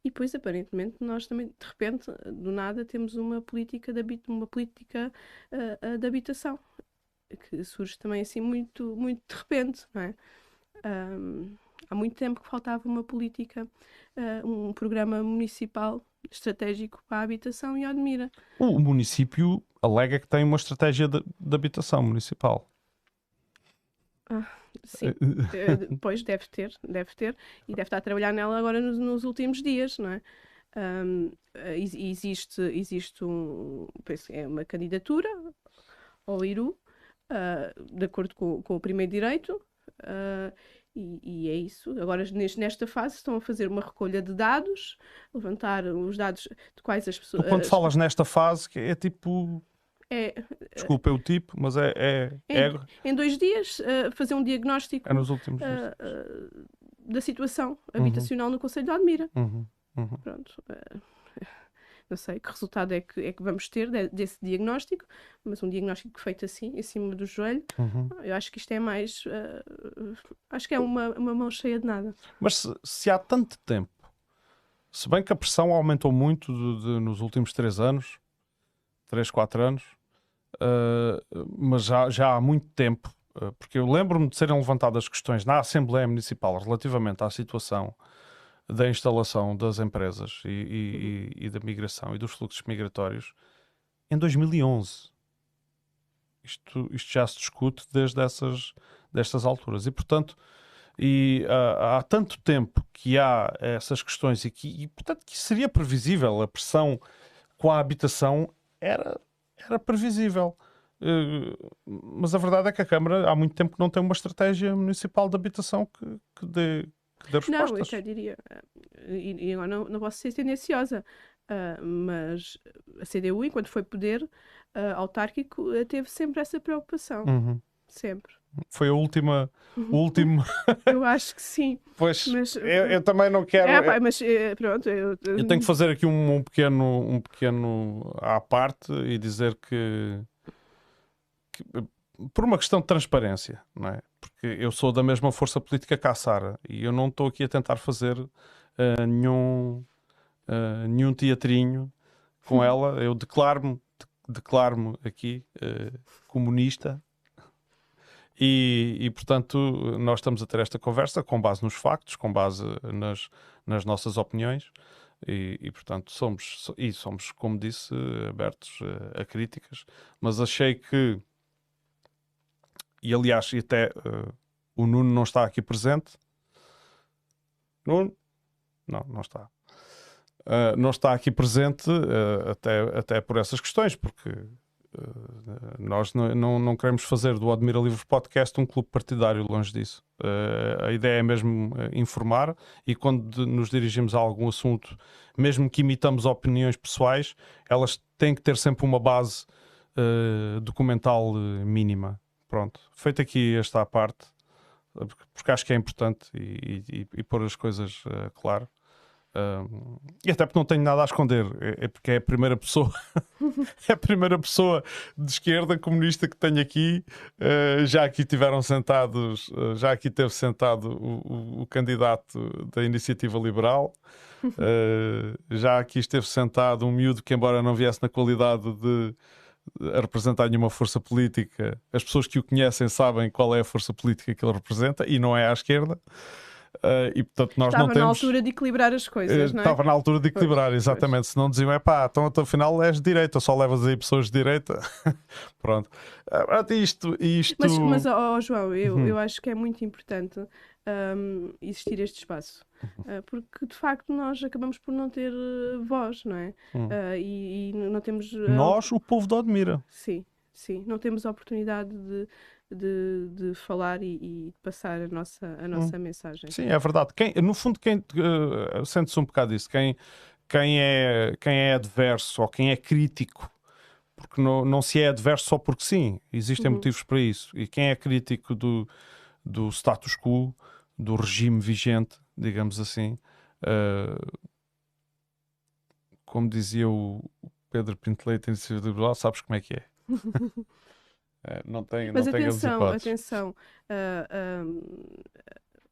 e depois, aparentemente, nós também, de repente, do nada, temos uma política de, uma política ah, ah, de habitação que surge também assim muito, muito de repente, não é? Ahm, há muito tempo que faltava uma política, ah, um programa municipal estratégico para a habitação e admira. O município alega que tem uma estratégia de, de habitação municipal. Sim, eh, depois deve ter, deve ter, e deve estar a trabalhar nela agora nos, nos últimos dias, não é? Eh, ex- existe, existe um, é uma candidatura ao IRU, ah, de acordo com, com o primeiro direito, Uh, e, e, é isso. Agora, nesta fase, estão a fazer uma recolha de dados, levantar os dados de quais as pessoas. Tu, quando falas nesta fase, é tipo. É, Desculpa, é o tipo, mas é. é, em, é... em dois dias, uh, fazer um diagnóstico é nos últimos uh, uh, da situação habitacional uhum. no Conselho de Admira. Uhum. Uhum. Pronto não sei que resultado é que, é que vamos ter de, desse diagnóstico, mas um diagnóstico feito assim, em cima do joelho, uhum. eu acho que isto é mais. Acho que é uma, uma mão cheia de nada. Mas se, se há tanto tempo, se bem que a pressão aumentou muito de, de, nos últimos três anos, três, quatro anos, uh, mas já, já há muito tempo, uh, porque eu lembro-me de serem levantadas questões na Assembleia Municipal relativamente à situação da instalação das empresas e, e, e, da migração e dos fluxos migratórios em 2011. Isto, isto já se discute desde essas destas alturas. E, portanto, e, uh, há tanto tempo que há essas questões e, que, e, portanto, que seria previsível. A pressão com a habitação era, era previsível. Uh, mas a verdade é que a Câmara há muito tempo que não tem uma estratégia municipal de habitação que, que dê que dê respostas. Não, eu até diria, eh, e, agora não, não posso ser tendenciosa, uh, mas a CDU, enquanto foi poder uh, autárquico, teve sempre essa preocupação. Uhum. Sempre. Foi a última, o último. eu acho que sim. Pois, mas, eu, eu, também não quero. É, pá, mas pronto. Eu, eu, tenho que fazer aqui um, um, pequeno, um pequeno à parte e dizer que, que por uma questão de transparência, não é? Porque eu sou da mesma força política que a Sara e eu não estou aqui a tentar fazer uh, nenhum, uh, nenhum teatrinho com ela. Eu declaro-me declaro aqui uh, comunista e, e, portanto, nós estamos a ter esta conversa com base nos factos, com base nas, nas nossas opiniões. E, e, portanto somos e somos como disse abertos a críticas mas achei que e aliás, e até uh, o Nuno não está aqui presente. Nuno? Não, não está. Uh, não está aqui presente uh, até, até por essas questões, porque nós não, não, queremos fazer do Admira Livros Podcast um clube partidário, longe disso. a ideia é mesmo informar e quando nos dirigimos a algum assunto, mesmo que imitamos opiniões pessoais, elas têm que ter sempre uma base documental mínima. Pronto, feito aqui esta parte, porque acho que é importante e, e, e pôr as coisas uh. Um, e até porque não tenho nada a esconder, é, é porque é a primeira pessoa, é a primeira pessoa de esquerda comunista que tenho aqui. Uh, já aqui tiveram sentados, uh, já aqui teve sentado o, o, o candidato da Iniciativa Liberal, uh, já aqui esteve sentado um miúdo que, embora não viesse na qualidade de a representar nenhuma força política. As pessoas que o conhecem sabem qual é a força política que ele representa e não é à esquerda. Uh, e portanto nós Estava não temos. na altura de equilibrar as coisas, uh, não é? Estava na altura de equilibrar, pois, exatamente. Se não diziam, é pá, então até afinal és de direita, só levas aí pessoas de direita. Pronto. Uh, isto, isto... Mas, mas oh, João, eu, uhum. eu acho que é muito importante um, existir este espaço. Uh, porque de facto nós acabamos por não ter uh, voz, não é? Uhum. Uh, e, e, não temos. nós, o povo de Admira. Sim, sim. Não temos a oportunidade de, de, de falar e, e, passar a nossa, a nossa uhum. mensagem. Sim, é verdade. Quem, no fundo, quem uh, sente-se um bocado isso, quem, quem, é, quem é adverso ou quem é crítico porque não, não se é adverso só porque sim, existem uhum. motivos para isso. E quem é crítico do, do status quo, do regime vigente, digamos assim. Uh, como dizia o Pedro Pinto Leite, Iniciativa Liberal, sabes como é que é. uh, não tem, Mas não atenção, tem atenção. Uh,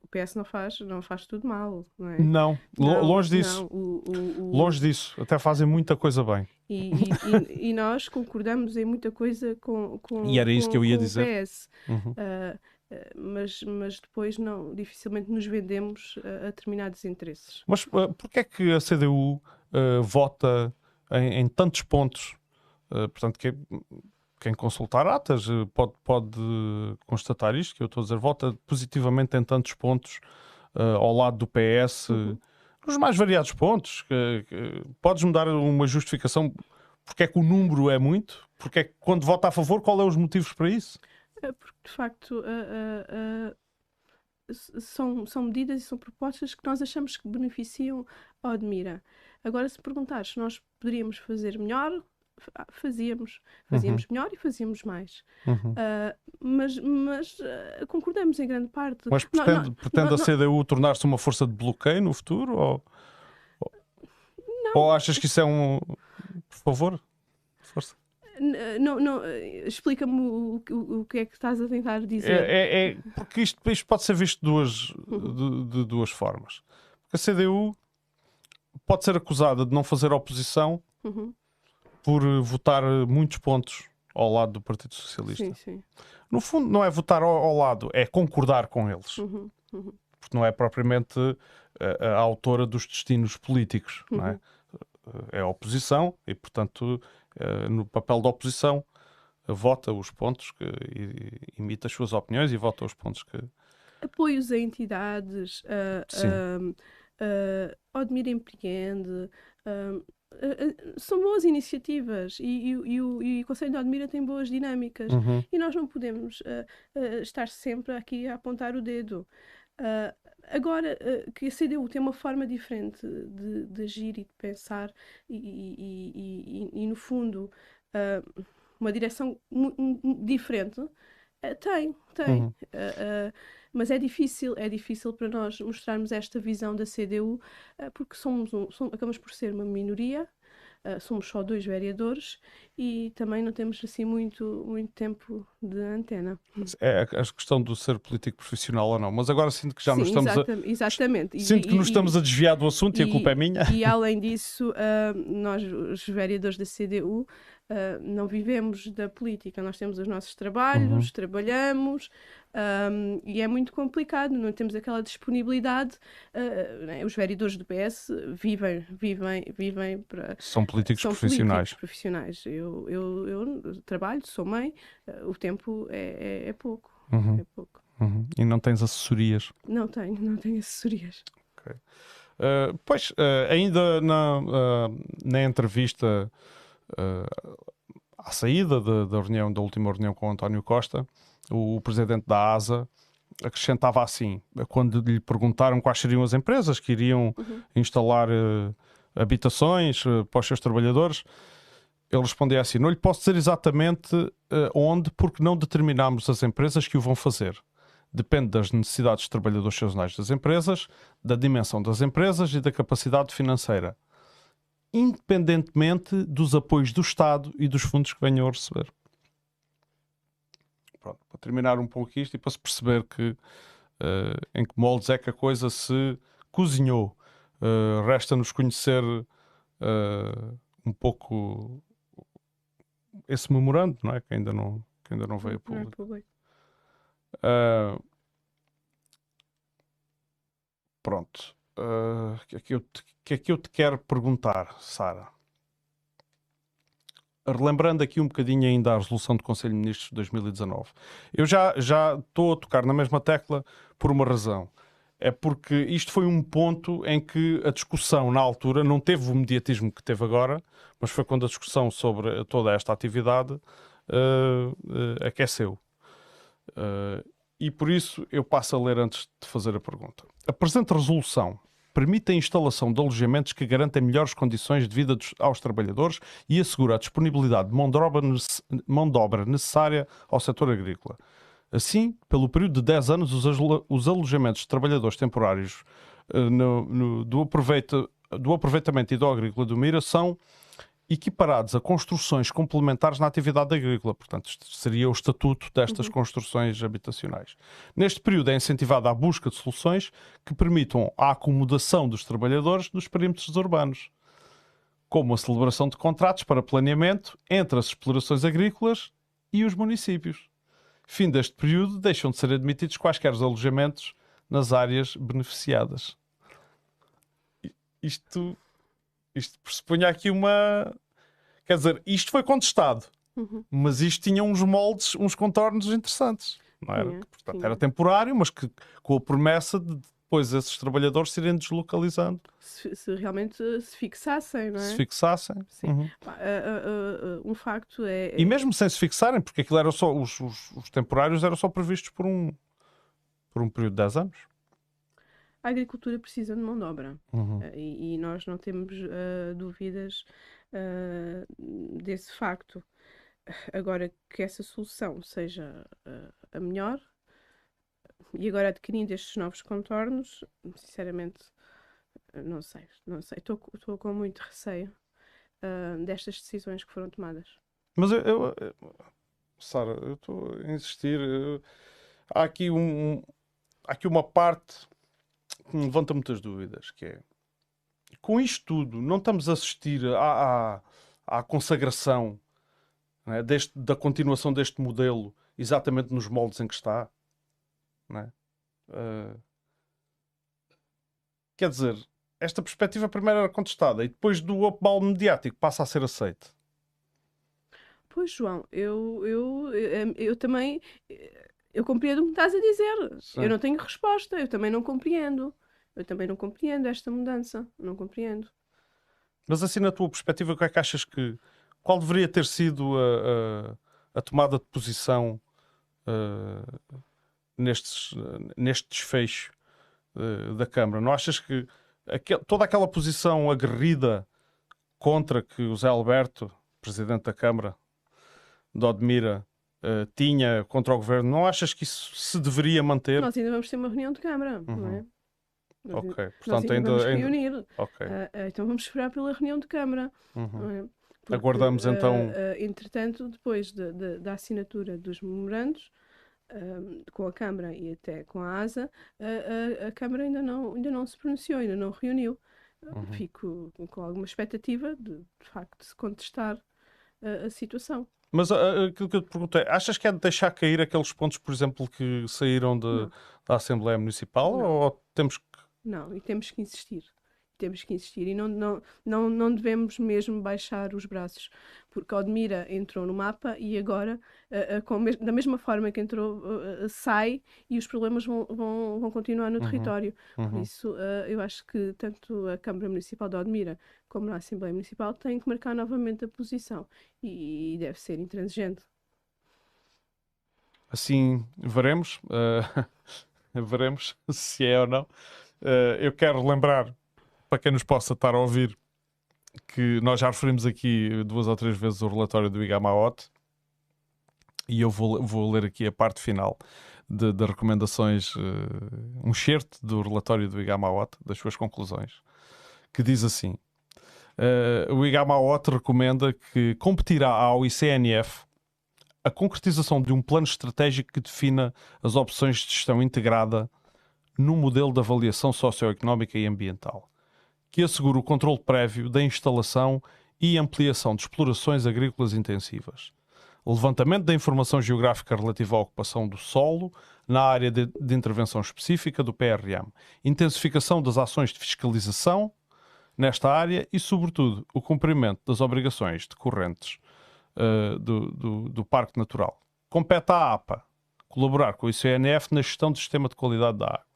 o PS não faz, não faz tudo mal, não é? Não, não longe disso. Não, o, o, o... Longe disso. Até fazem muita coisa bem. E, e, e, nós concordamos em muita coisa com, com, e era isso com, que eu ia dizer. o PS. Uhum. Uh, eh, mas, mas depois não, dificilmente nos vendemos a, a determinados interesses. Mas uh, porquê é que a CDU uh, vota em, em, tantos pontos? Uh, portanto, que, quem consultar atas pode, pode constatar isto, que eu estou a dizer, vota positivamente em tantos pontos ao lado do PS, uhum. nos mais variados pontos. Podes-me dar uma justificação porque é que o número é muito? Porque é que quando vota a favor, qual é os motivos para isso? Porque, de facto, a, a, são, são medidas e são propostas que nós achamos que beneficiam ao Admira. Agora, se perguntares se nós poderíamos fazer melhor, fazíamos. Fazíamos uhum. melhor e fazíamos mais. Uhum. Uh, mas mas uh, concordamos em grande parte. Mas pretende, não, pretende não, a CDU tornar-se uma força de bloqueio no futuro? Ou, ou achas que isso é um. Por favor, força. Não, não, explica-me o, o, o, que é que estás a tentar dizer. É, é, é porque isto, isto, pode ser visto de duas, uhum. de, de, duas formas. Porque a CDU pode ser acusada de não fazer oposição uhum. Por votar muitos pontos ao lado do Partido Socialista. Sim, sim. No fundo, não é votar ao, ao lado, é concordar com eles. Uhum, uhum. Porque não é propriamente a, a, autora dos destinos políticos, não é? Uhum. É a oposição e, portanto, eh, no papel da oposição, vota os pontos, que, imita as suas opiniões e vota os pontos que. Apoios a entidades, uh, uh, uh, Admira Empreende. Uh, são boas iniciativas e, e, e, o, e, o, Conselho de Admira tem boas dinâmicas uhum. e nós não podemos estar sempre aqui a apontar o dedo. agora que a CDU tem uma forma diferente de, de agir e de pensar e, no fundo uma direção diferente, tem, tem. Uhum. Mas é difícil, é difícil para nós mostrarmos esta visão da CDU, eh, porque somos, um, somos acabamos por ser uma minoria, Uh, somos só dois vereadores e também não temos assim muito, muito tempo de antena. É a questão do ser político profissional ou não, mas agora sinto que já Sim, nos estamos exata, a... Exatamente. Sinto e, que nos e, estamos a desviar do assunto e, e, a culpa é minha. E além disso, uh, nós, os vereadores da CDU, Uh, não vivemos da política, nós temos os nossos trabalhos, uhum. trabalhamos um, e é muito complicado, não temos aquela disponibilidade. Uh, né? Os vereadores do PS vivem, vivem, vivem para. São políticos são profissionais. Políticos profissionais. Eu, eu, eu, trabalho, sou mãe, uh, o tempo é, é, é pouco. Uhum. É pouco. Uhum. E não tens assessorias? Não tenho, não tenho assessorias. Okay. pois, ainda na, na entrevista uh, à saída da, da, reunião, da última reunião com o António Costa, o, presidente da ASA acrescentava assim, quando lhe perguntaram quais seriam as empresas que iriam uhum. instalar uh, habitações uh, para os seus trabalhadores, ele respondia assim: Não lhe posso dizer exatamente uh, onde, porque não determinamos as empresas que o vão fazer. Depende das necessidades dos trabalhadores sazonais das empresas, da dimensão das empresas e da capacidade financeira independentemente dos apoios do Estado e dos fundos que venham a receber. Pronto, para terminar um pouco isto e para se perceber que uh, em que moldes é que a coisa se cozinhou. Uh, Resta-nos conhecer uh, um pouco esse memorando, não é? Que ainda não, que ainda não veio a público. Uh, pronto. Uh, que, é que, eu te, que é que eu te quero perguntar, Sara? Relembrando aqui um bocadinho ainda a resolução do Conselho de Ministros de 2019. Eu já, já estou a tocar na mesma tecla por uma razão. É porque isto foi um ponto em que a discussão na altura não teve o mediatismo que teve agora, mas foi quando a discussão sobre toda esta atividade uh, uh, aqueceu. Uh, e por isso eu passo a ler antes de fazer a pergunta. A presente resolução permite a instalação de alojamentos que garantem melhores condições de vida dos, aos trabalhadores e assegura a disponibilidade de mão de, obra, mão de obra necessária ao setor agrícola. Assim, pelo período de 10 anos, os, os alojamentos de trabalhadores temporários uh, no, no, do, aproveita, do aproveitamento hidroagrícola do Mira são equiparados a construções complementares na atividade agrícola. Portanto, seria o estatuto destas uhum. construções habitacionais. Neste período é incentivada a busca de soluções que permitam a acomodação dos trabalhadores nos perímetros urbanos, como a celebração de contratos para planeamento entre as explorações agrícolas e os municípios. Fim deste período, deixam de ser admitidos quaisquer alojamentos nas áreas beneficiadas. Isto isto pressupunha aqui uma. Quer dizer, isto foi contestado, uhum. mas isto tinha uns moldes, uns contornos interessantes. Não era? Sim, Portanto, sim. era temporário, mas que com a promessa de depois esses trabalhadores se irem deslocalizando. Se, se, realmente se fixassem, não é? Se fixassem. Sim. Uhum. Uh, uh, uh, um facto é, é, E mesmo sem se fixarem, porque aquilo era só. Os, os, os temporários eram só previstos por um por um período de 10 anos? A agricultura precisa de mão de obra Uhum. uh, e, e nós não temos uh, dúvidas uh, desse facto. Agora que essa solução seja a melhor, e agora adquirindo estes novos contornos, sinceramente, não sei, não sei. Estou com muito receio destas decisões que foram tomadas. Mas eu, eu, eu Sara, eu estou a insistir. Eu, há aqui um, há aqui uma parte que me levanta muitas dúvidas, que é com isto tudo, não estamos a assistir à, à, à consagração é? deste, da continuação deste modelo exatamente nos moldes em que está. É? Uh, quer dizer, esta perspectiva primeiro era contestada e depois do upball mediático passa a ser aceite. Pois, João, eu, eu, eu, eu também eu compreendo o que estás a dizer. Sim. Eu não tenho resposta, eu também não compreendo. Eu também não compreendo esta mudança. Não compreendo. Mas assim, na tua perspectiva, o que é que achas que. Qual deveria ter sido a, a, a tomada de posição uh, nestes, neste desfecho uh, da Câmara? Não achas que aquel, toda aquela posição aguerrida contra que o Zé Alberto, presidente da Câmara, de Odmira, uh, tinha contra o governo, não achas que isso se deveria manter? Nós ainda vamos ter uma reunião de Câmara, uhum. não é? Nós, ok, portanto ainda, vamos reunir. Okay. Uh, então vamos esperar pela reunião de Câmara. Uhum. É? Porque, Aguardamos então. entretanto, depois de, de, da assinatura dos memorandos, com a Câmara e até com a ASA, a, a, a, Câmara ainda não, ainda não se pronunciou, ainda não reuniu. Uhum. Fico com alguma expectativa de, de facto, se contestar a, a situação. Mas aquilo que eu te perguntei, achas que é de deixar cair aqueles pontos, por exemplo, que saíram de, da Assembleia Municipal não. ou temos que. Não, e temos que insistir temos que insistir e não, não, não, não devemos mesmo baixar os braços, porque Odmira entrou no mapa e agora, uh, uh, da mesma forma que entrou, uh, sai e os problemas vão, vão, vão continuar no uhum. território. Uhum. Por isso, eu acho que tanto a Câmara Municipal de Odmira como a Assembleia Municipal têm que marcar novamente a posição e, e deve ser intransigente. Assim veremos, veremos se é ou não. Eu quero lembrar para quem nos possa estar a ouvir, que nós já referimos aqui duas ou três vezes o relatório do Igamaot e eu vou, vou ler aqui a parte final de recomendações, uh, um certo do relatório do Igamaot, das suas conclusões, que diz assim: uh, o Igamaot recomenda que competirá ao ICNF a concretização de um plano estratégico que defina as opções de gestão integrada no modelo de avaliação socioeconómica e ambiental que assegura o controle prévio da instalação e ampliação de explorações agrícolas intensivas. Levantamento da informação geográfica relativa à ocupação do solo na área de, de intervenção específica do PRM. Intensificação das ações de fiscalização nesta área e, sobretudo, o cumprimento das obrigações decorrentes uh, do, do, do Parque Natural. Compete à APA colaborar com o ICNF na gestão do sistema de qualidade da água.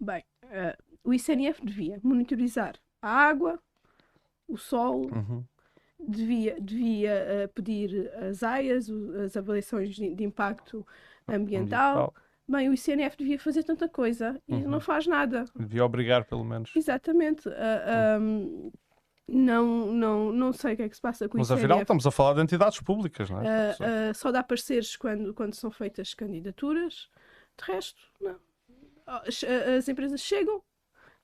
Bem, uh, o ICNF devia monitorizar a água, o solo, uhum. devia, devia uh, pedir as AIAs, as avaliações de, de impacto ambiental. ambiental. Bem, o ICNF devia fazer tanta coisa e uhum. não faz nada. Devia obrigar, pelo menos. Exatamente. Uh, ah, um, não, não, não sei o que é que se passa com Mas, isso. Mas afinal estamos a falar de entidades públicas, não é? Uh, uh, só dá pareceres quando, quando são feitas candidaturas. De resto, não. As, as empresas chegam,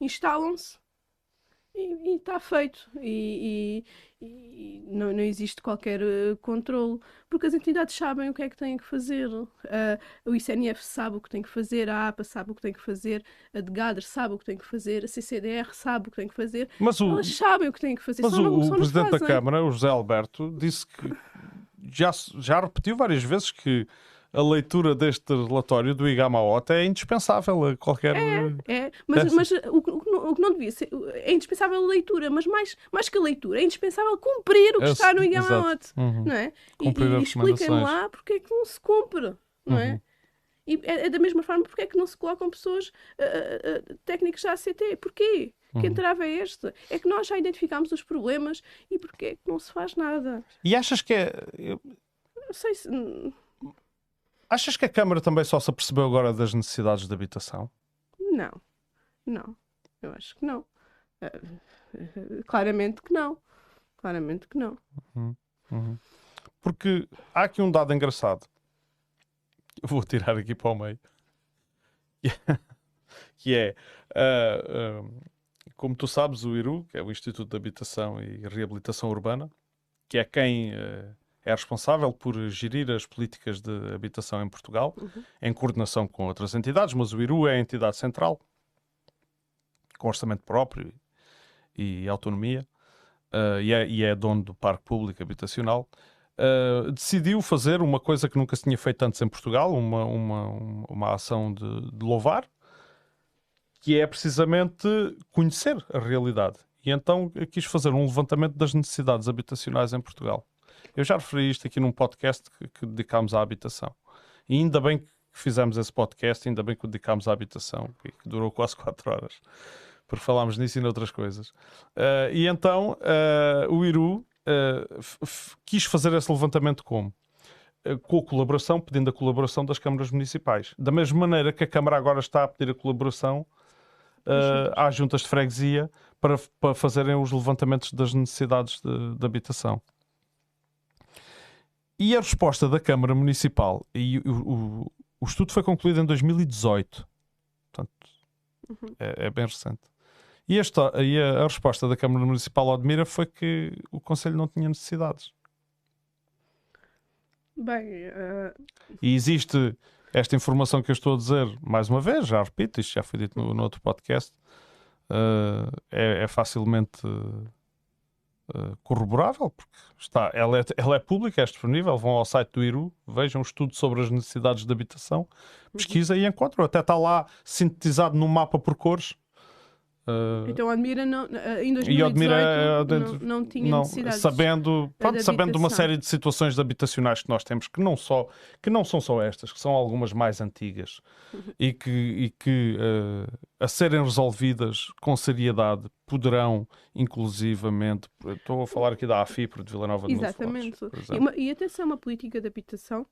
instalam-se e está feito. E, e, e, não, não existe qualquer uh, controle, porque as entidades sabem o que é que têm que fazer. Uh, o ICNF sabe o que tem que fazer, a APA sabe o que tem que fazer, a DGADR sabe o que tem que fazer, a CCDR sabe o que tem que fazer. Mas o, Elas sabem o que têm que fazer. Mas o, não, o Presidente da Câmara, o José Alberto, disse que já, já repetiu várias vezes que a leitura deste relatório do IGAMAOT é indispensável a qualquer. É, é. mas, mas o, o, o, que não devia ser. É indispensável a leitura, mas mais, mais que a leitura, é indispensável cumprir o que é, está no IGAMAOT. Uhum. Não é? Cumprir e, e expliquem-me lá porque é que não se cumpre, não é? Uhum. E é, é, da mesma forma porque é que não se colocam pessoas uh, uh, técnicas da ACT. Porquê? Uhum. Que entrava é este? É que nós já identificámos os problemas e porquê é que não se faz nada? E achas que é. Não sei se Achas que a Câmara também só se apercebeu agora das necessidades de habitação? Não, não, eu acho que não. Uh, claramente que não. Claramente que não. Uhum, uhum. Porque há aqui um dado engraçado. Eu vou tirar aqui para o meio. que é, uh, uh, como tu sabes, o IRU, que é o Instituto de Habitação e Reabilitação Urbana, que é quem uh, é responsável por gerir as políticas de habitação em Portugal, uhum. em coordenação com outras entidades, mas o IRU é a entidade central, com orçamento próprio e, e autonomia, e é, e, é, dono do Parque Público Habitacional. Uh, decidiu fazer uma coisa que nunca se tinha feito antes em Portugal, uma, uma, uma ação de, de louvar, que é precisamente conhecer a realidade. E então quis fazer um levantamento das necessidades habitacionais em Portugal. Eu já referi isto aqui num podcast que, que dedicámos à habitação. E ainda bem que fizemos esse podcast, ainda bem que o dedicámos à habitação, que, durou quase 4 horas, porque falámos nisso e noutras coisas. Uh, e então uh, o Iru uh, quis fazer esse levantamento como? com a colaboração, pedindo a colaboração das câmaras municipais. Da mesma maneira que a Câmara agora está a pedir a colaboração uh, às juntas de freguesia para, para fazerem os levantamentos das necessidades de, de habitação. E a resposta da Câmara Municipal, e o, o, o estudo foi concluído em 2018, portanto, uhum. é, é, bem recente. E, esta, e a, a, resposta da Câmara Municipal Odmira foi que o Conselho não tinha necessidades. Bem, uh... e existe esta informação que eu estou a dizer, mais uma vez, já repito, isto já foi dito no, no outro podcast, uh, é, é, facilmente uh, corroborável, porque está, ela, é, ela é pública, é disponível. Vão ao site do IRU, vejam um estudo sobre as necessidades de habitação, pesquisa uhum. e encontram. Até está lá sintetizado num mapa por cores Uh, então Admira não, em 2018 Admira, não, não, tinha não, necessidades. Sabendo, pronto, sabendo de uma série de situações habitacionais que nós temos que não, só, que não são só estas, que são algumas mais antigas uhum. e que, e que uh, a serem resolvidas com seriedade poderão, inclusivamente, estou a falar aqui da AFIPRO de Vila Nova de Exatamente. e, uma, e atenção, uma política de habitação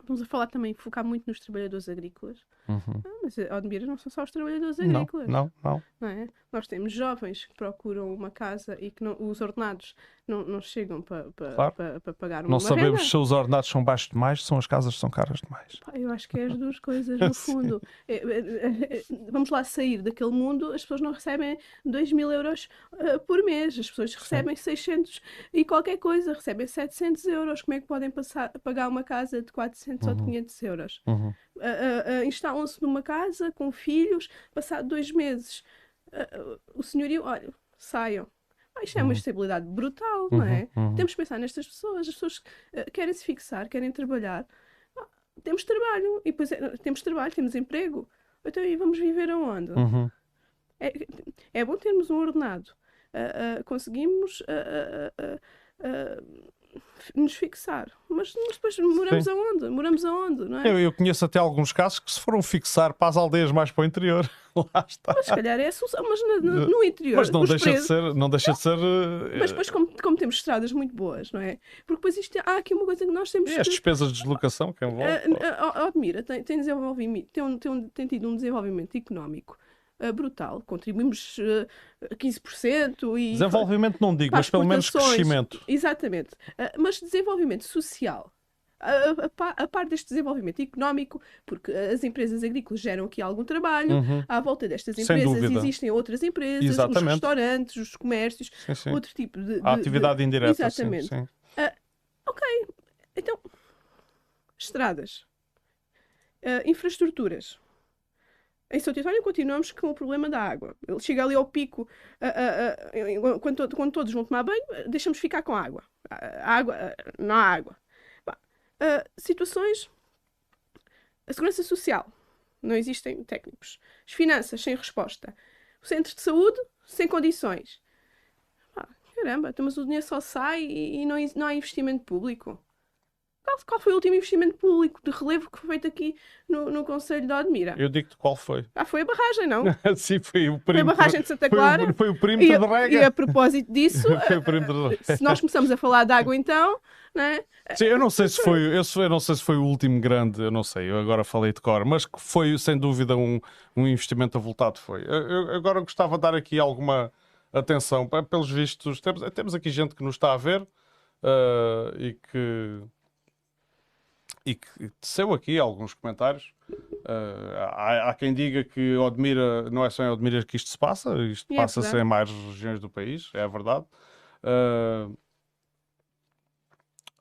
Estamos a falar também, focar muito nos trabalhadores agrícolas. Uhum. Ah, mas a Odmira não são só os trabalhadores agrícolas. Não, não, não. é? Nós temos jovens que procuram uma casa e que não, os ordenados não, não chegam para pa, claro. pa, pa pagar uma Não sabemos renda. se os ordenados são baixos demais, são as casas que são caras demais. Pá, eu acho que é as duas coisas, no fundo. É, é, é, vamos lá sair daquele mundo, as pessoas não recebem 2 mil euros uh, por mês, as pessoas recebem Sim. 600 e qualquer coisa, recebem 700 euros. Como é que podem passar, pagar uma casa de 400 uhum. ou de 500 euros? Uhum. Uh, uh, Instalam-se numa casa com filhos, passado dois meses. o senhorio, olha, saiam ah, isto é uma uhum. estabilidade brutal, não é? Uhum, uhum. Temos que pensar nestas pessoas. As pessoas uh, querem se fixar, querem trabalhar. Ah, temos trabalho, e depois é, temos trabalho, temos emprego. Então, e vamos viver aonde? Uhum. É, é bom termos um ordenado. Uh, uh, conseguimos nos fixar. Mas, mas depois moramos Sim. aonde? Moramos aonde, não é? Eu, eu, conheço até alguns casos que se foram fixar para as aldeias mais para o interior. Lá está. Mas se calhar é a solução, mas no, no interior. Mas não deixa, presos... de ser, não deixa de ser. Uh... Mas depois, como, como, temos estradas muito boas, não é? Porque depois isto, há aqui uma coisa que nós temos. E as despesas de deslocação que envolvem. Uh, uh, Admira tem, tem, desenvolvimento, tem, um, tem, um, tem tido um desenvolvimento económico uh, brutal. Contribuímos uh, eh, 15% e. Desenvolvimento não digo, mas pelo menos crescimento. Exatamente. Uh, mas desenvolvimento social. A, a, a, par deste desenvolvimento económico, porque as empresas agrícolas geram aqui algum trabalho, uhum. à volta destas empresas existem outras empresas, Exatamente. os restaurantes, os comércios, sim, sim. outro tipo de. de a atividade de... indireta. Exatamente. Sim, ok, então, estradas, infraestruturas. Em São António continuamos com o problema da água. Ele chega ali ao pico, quando, quando, todos vão tomar banho, deixamos ficar com água. Água, não há água. situações. A segurança social. Não existem técnicos. As finanças, sem resposta. O centro de saúde, sem condições. caramba, então, mas o dinheiro só sai e, e não, não há investimento público. Qual, foi o último investimento público de relevo que foi feito aqui no, no Conselho de Odmira? Eu digo-te qual foi. Ah, foi a barragem, não? Sim, foi o Foi a barragem de Santa Clara. Foi, o- foi o E, perímetro de a- rega. e a propósito disso, de se nós começamos a falar de água então, né? Sim, eu não sei se foi, eu, eu não sei se foi o último grande, eu não sei, eu agora falei de cor, mas que foi sem dúvida um, um investimento avultado foi. Eu, eu agora gostava de dar aqui alguma atenção, pelos vistos, temos, temos aqui gente que nos está a ver ah, e que e que teceu aqui alguns comentários. Ah, há, há quem diga que Odmira, não é só em Odmira que isto se passa, isto é passa-se em mais regiões do país, é verdade. Ah,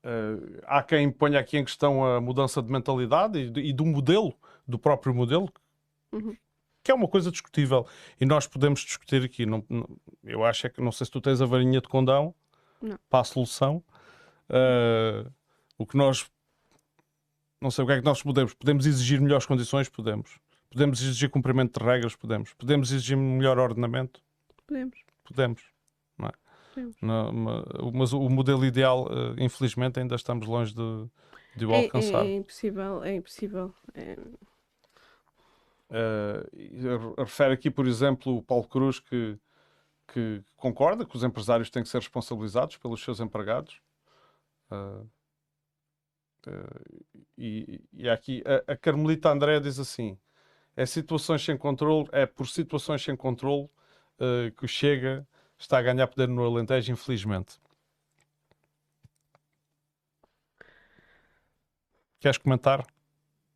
Uh, há quem ponha aqui em questão a mudança de mentalidade e, do- e do modelo, do próprio modelo, Uhum. que é uma coisa discutível. E nós podemos discutir aqui. Não, não- eu acho é que, não sei se tu tens a varinha de condão Não. para a solução. Uh, o que nós. Não sei o que é que nós podemos. Podemos exigir melhores condições? Podemos. Podemos exigir cumprimento de regras? Podemos. Podemos exigir melhor ordenamento? Podemos. Podemos. Não é? Podemos. Não, ma- mas o modelo ideal, eh, infelizmente, ainda estamos longe de, de o É, alcançar. é, é impossível, é impossível. É, re- refere aqui, por exemplo, o Paulo Cruz que, que concorda que os empresários têm que ser responsabilizados pelos seus empregados. Eh, e, e aqui a, a Carmelita André diz assim: é situações sem controle, é por situações sem controle eh, que o Chega está a ganhar poder no Alentejo, infelizmente. Queres comentar?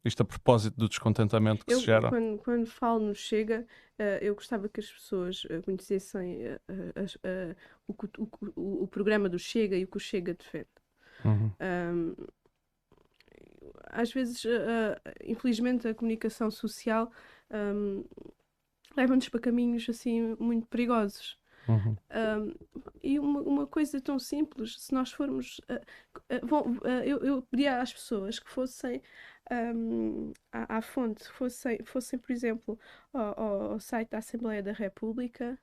Isto a propósito do descontentamento que eu, se gera. quando, quando falo no Chega, eh, eu gostava que as pessoas eh, conhecessem eh, eh, as- eh, o, o- o- o programa do Chega e o que o Chega defende. Uhum. Ahm, às vezes, ah, infelizmente, a comunicação social ahm, leva-nos para caminhos assim muito perigosos. Uhum. Ahm, e uma, uma coisa tão simples, se nós formos. ah, ah, vão- ah, eu, eu pedia às pessoas que fossem ahm, à, à fonte, fossem, fossem, por exemplo, ao- ao site da Assembleia da República,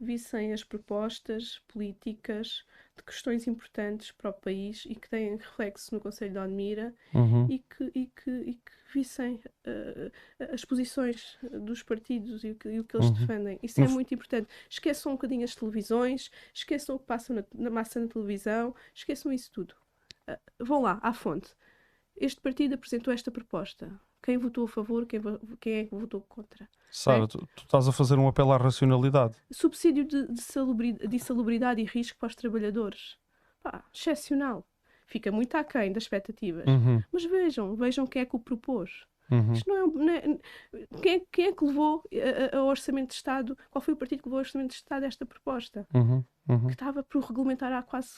vissem as propostas políticas de questões importantes para o país e que têm reflexo no Conselho de Odmira Uhum. e que, e que, e que vissem eh, as posições dos partidos e o que, e o que eles Uhum. defendem. Isso é No f- muito importante. Esqueçam um bocadinho as televisões, esqueçam o que passa na, na massa na televisão, esqueçam isso tudo. Eh, vão lá, à fonte. Este partido apresentou esta proposta. Quem votou a favor, quem, quem é que votou contra? Sara, tu, tu estás a fazer um apelo à racionalidade. Subsídio de, de, salubri- de insalubridade e risco para os trabalhadores. Pá, excepcional. Fica muito aquém das expectativas. Uhum. Mas vejam, vejam quem é que o propôs. Uhum. Isto não é, não é- quem, é, quem é que levou a- a- ao Orçamento de Estado? Qual foi o partido que levou ao Orçamento de Estado esta proposta? Uhum. Uhum. Que estava por regulamentar há quase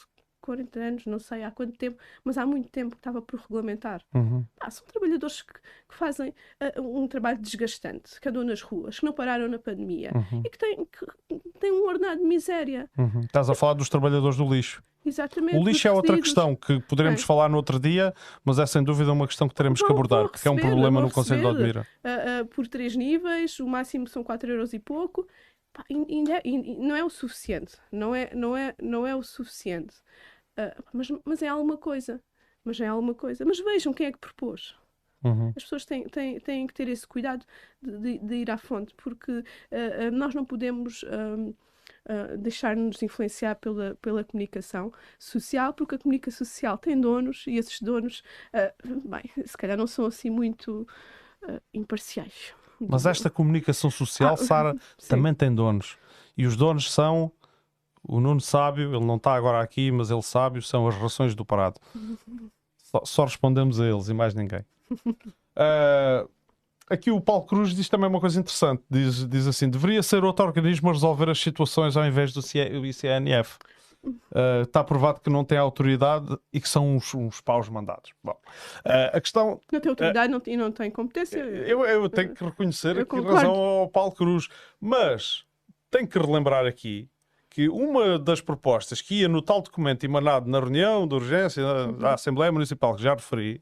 40 anos, não sei há quanto tempo, mas há muito tempo que estava por regulamentar. Uhum. Pá, são trabalhadores que, que fazem ah, um trabalho desgastante, que andam nas ruas, que não pararam na pandemia Uhum. e que têm, que têm um ordenado de miséria. Uhum. Estás a falar dos trabalhadores do lixo. Exatamente. O lixo é outra questão que poderemos É. falar no outro dia, mas é sem dúvida uma questão que teremos que abordar, vão porque é um receber, problema no Conselho de receber. Odmira. ah, ah, por três níveis, o máximo são 4 euros e pouco. Pá, é- não é o suficiente. Não é, não é, não é o suficiente. Ah, mas, mas é alguma coisa. Mas é alguma coisa. Mas vejam quem é que propôs. Uhum. As pessoas têm, têm, têm que ter esse cuidado de, de- de ir à fonte, porque ah, nós não podemos ah, deixar-nos influenciar pela, pela comunicação social, porque a comunicação social tem donos e esses donos, ah, bem, se calhar não são assim muito ah, imparciais. Mas esta comunicação social, Ah, Sara, também tem donos. E os donos são o Nuno Sábio, ele não está agora aqui, mas ele sábio, são as rações do Parado. Só, só respondemos a eles e mais ninguém. Ah, aqui o Paulo Cruz diz também uma coisa interessante. Diz, diz assim: deveria ser outro organismo a resolver as situações ao invés do ICNF. Ah, está provado que não tem autoridade e que são uns, uns paus mandados. Bom, ah, a questão Não tem autoridade não, e não tem competência. eu, eu tenho que reconhecer Eu aqui concordo. razão ao Paulo Cruz, mas tenho que relembrar aqui que uma das propostas que ia no tal documento emanado na reunião de urgência da- da Assembleia Municipal, que já referi,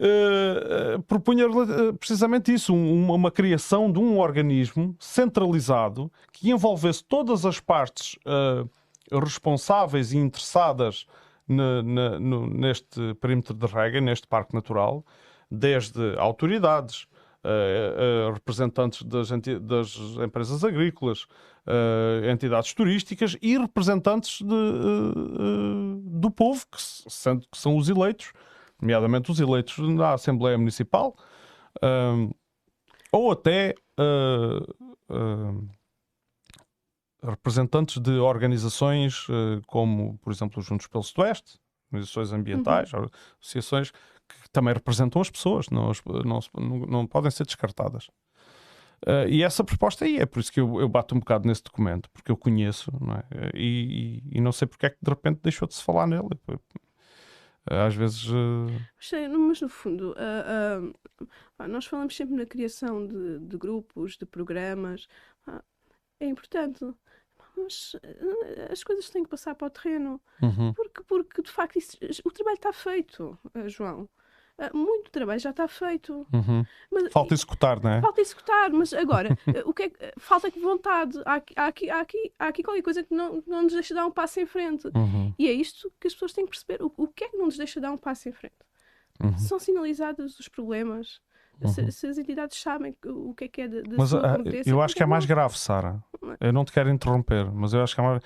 eh, propunha eh, precisamente isso, um- uma, uma criação de um organismo centralizado que envolvesse todas as partes eh, responsáveis e interessadas na, na, no, neste perímetro de rega, neste parque natural, desde autoridades, uh, uh, representantes das, das, empresas agrícolas, uh, entidades turísticas e representantes de, do povo, que, sendo que são os eleitos, nomeadamente os eleitos na Assembleia Municipal, ou até representantes de organizações como, por exemplo, os Juntos pelo Sudoeste, organizações ambientais, uhum. associações que também representam as pessoas, não, não, não podem ser descartadas. Uh, e essa proposta aí é por isso que eu, eu, bato um bocado nesse documento, porque eu conheço não é? e, e, e, não sei porque é que de repente deixou de se falar nele. Às vezes. Uh... Mas no fundo, uh, nós falamos sempre na criação de, de grupos, de programas. é importante mas as coisas têm que passar para o terreno. Uhum. Porque, porque, de facto, isso, o trabalho está feito, João. Ah, muito trabalho já está feito. Uhum. Mas, falta executar, não é? Falta executar, mas agora, ah, o que é, falta vontade. Há aqui, há, aqui, há, aqui, há aqui qualquer coisa que não, não nos deixa dar um passo em frente. Uhum. E é isto que as pessoas têm que perceber. O, o que é que não nos deixa dar um passo em frente? Uhum. São sinalizados os problemas. Se, uhum. se, as entidades sabem o que é que é de, de mas, uh, Eu acho que é mais grave, Sara. É? Eu não te quero interromper, mas eu acho que é mais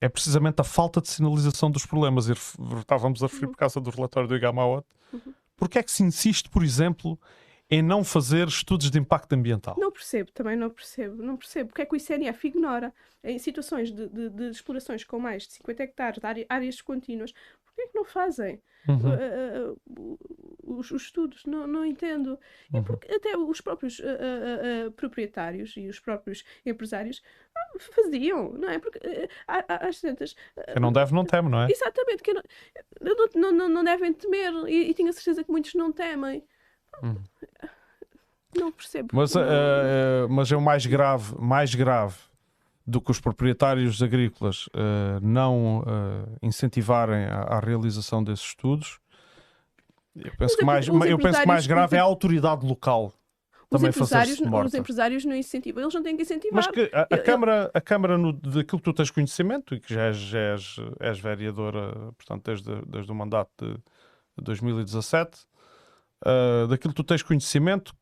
é precisamente a falta de sinalização dos problemas. E estávamos a referir uhum. por causa do relatório do Igamawat. Uhum. Porque é que se insiste, por exemplo, em não fazer estudos de impacto ambiental? Não percebo, também não percebo. Não percebo. Porque é que o ICNF ignora em situações de, de, de explorações com mais de 50 hectares, de áreas contínuas, porquê é que não fazem? Uhum. Uh, uh, os, os, estudos, não, não entendo. Uhum. E porque até os próprios uh, proprietários e os próprios empresários ah, faziam, não é? Porque às tantas. Quem não deve, não teme, não é? Exatamente, que não, não, não, não devem temer e, e tenho a certeza que muitos não temem. Uhum. Não percebo. Mas, mas é o mais grave, mais grave do que os proprietários agrícolas uh, não uh, incentivarem a, a, realização desses estudos. Eu penso, que mais, eu penso que mais grave é a autoridade local. Os empresários, os empresários não incentivam, eles não têm que incentivar. Mas que a, a eu, Câmara, a Câmara no, daquilo que tu tens conhecimento e que já és, já és, és vereadora, portanto, desde, desde o mandato de 2017, uh, daquilo que tu tens conhecimento,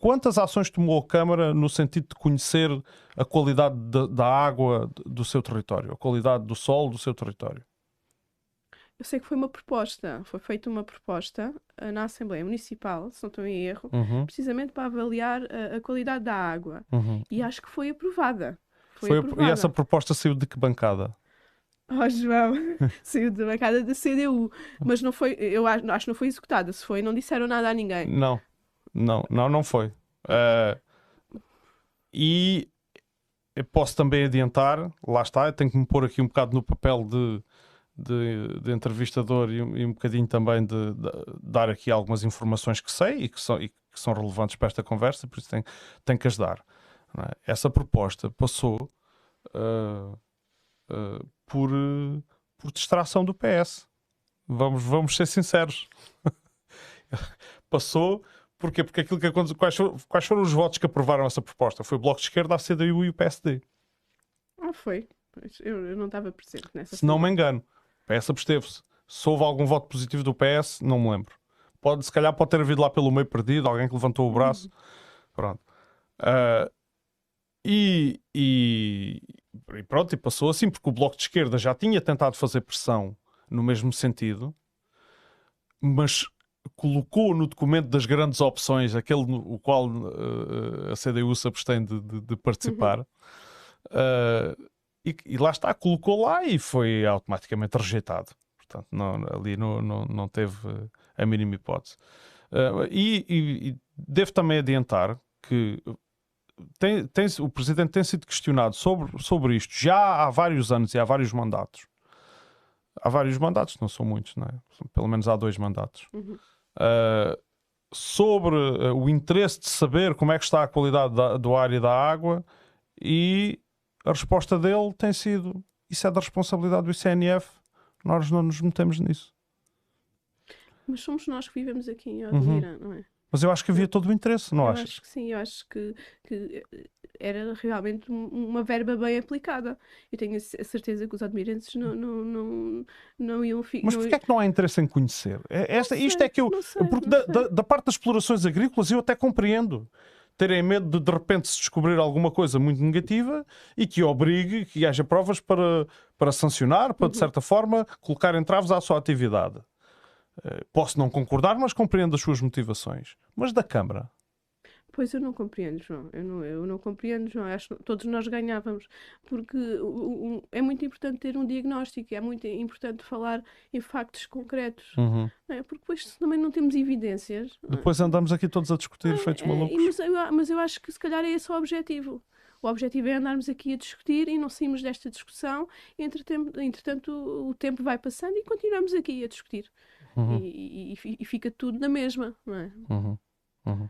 quantas ações tomou a Câmara no sentido de conhecer a qualidade de, da água do seu território, a qualidade do solo do seu território? Eu sei que foi uma proposta, foi feita uma proposta uh, na Assembleia Municipal, se não estou em erro, uhum. precisamente para avaliar uh, a qualidade da água. Uhum. E acho que foi aprovada. Foi, foi aprovada. E essa proposta saiu de que bancada? Oh, João, saiu da bancada da CDU, mas não foi, eu acho, acho que não foi executada. Se foi, não disseram nada a ninguém. Não, não, não, não foi. Uh, e posso também adiantar, lá está, tenho que me pôr aqui um bocado no papel de, de, de entrevistador e, e, um bocadinho também de, de, dar aqui algumas informações que sei e que são, e que são relevantes para esta conversa, por isso tenho, que ajudar. É? Essa proposta passou uh, uh, por, por distração do PS. Vamos, vamos ser sinceros. passou Porquê? Porque aquilo que aconteceu, quais, foram, quais foram os votos que aprovaram essa proposta? Foi o Bloco de Esquerda, a CDU e o PSD. Ah, foi. Eu, eu não estava presente nessa. Se não me engano, o PS absteve-se. Se houve algum voto positivo do PS, não me lembro. Pode, se calhar pode ter havido lá pelo meio perdido, alguém que levantou o braço. Uhum. Pronto. Uh, e, e, e, pronto, e passou assim, porque o Bloco de Esquerda já tinha tentado fazer pressão no mesmo sentido, mas colocou no documento das grandes opções, aquele no o qual uh, a CDU se abstém de, de, de participar, uhum. uh, e, e, lá está, colocou lá e foi automaticamente rejeitado. Portanto, não, ali não, não, não teve a mínima hipótese. Uh, e, e, e, devo também adiantar que tem, tem, o Presidente tem sido questionado sobre, sobre isto já há vários anos e há vários mandatos. Há vários mandatos, não são muitos, não é? Pelo menos há dois mandatos. Uhum uh, sobre uh, o interesse de saber como é que está a qualidade da, do ar e da água e a resposta dele tem sido isso é da responsabilidade do ICNF nós não nos metemos nisso mas somos nós que vivemos aqui em Odmira, uhum. não é? Mas eu acho que havia todo o interesse, não eu achas? Acho que sim, eu acho que, que era realmente uma verba bem aplicada. Eu tenho a certeza que os admirantes não, não, não, não iam ficar. Mas porquê é que não há interesse em conhecer? É- Esta, sei, isto é que eu. sei, porque da, da- da parte das explorações agrícolas eu até compreendo. Terem medo de de repente se descobrir alguma coisa muito negativa e que obrigue, que haja provas para, para sancionar, para de Uhum. certa forma colocar entraves à sua atividade. Eh, Posso não concordar, mas compreendo as suas motivações. Mas da Câmara, Pois eu não compreendo, João. Eu não, eu não compreendo, João. Acho que todos nós ganhávamos. Porque o- o- o- é muito importante ter um diagnóstico, é muito importante falar em factos concretos. Não é? Porque depois, se também não temos evidências. depois andamos aqui todos a discutir, feitos é, malucos. e- mas, eu, mas eu acho que se calhar é esse o objetivo. O objetivo é andarmos aqui a discutir e não saímos desta discussão. Entretanto, entretanto o tempo vai passando e continuamos aqui a discutir. Uhum. E, e- e- e fica tudo na mesma, não é? Uhum, uhum.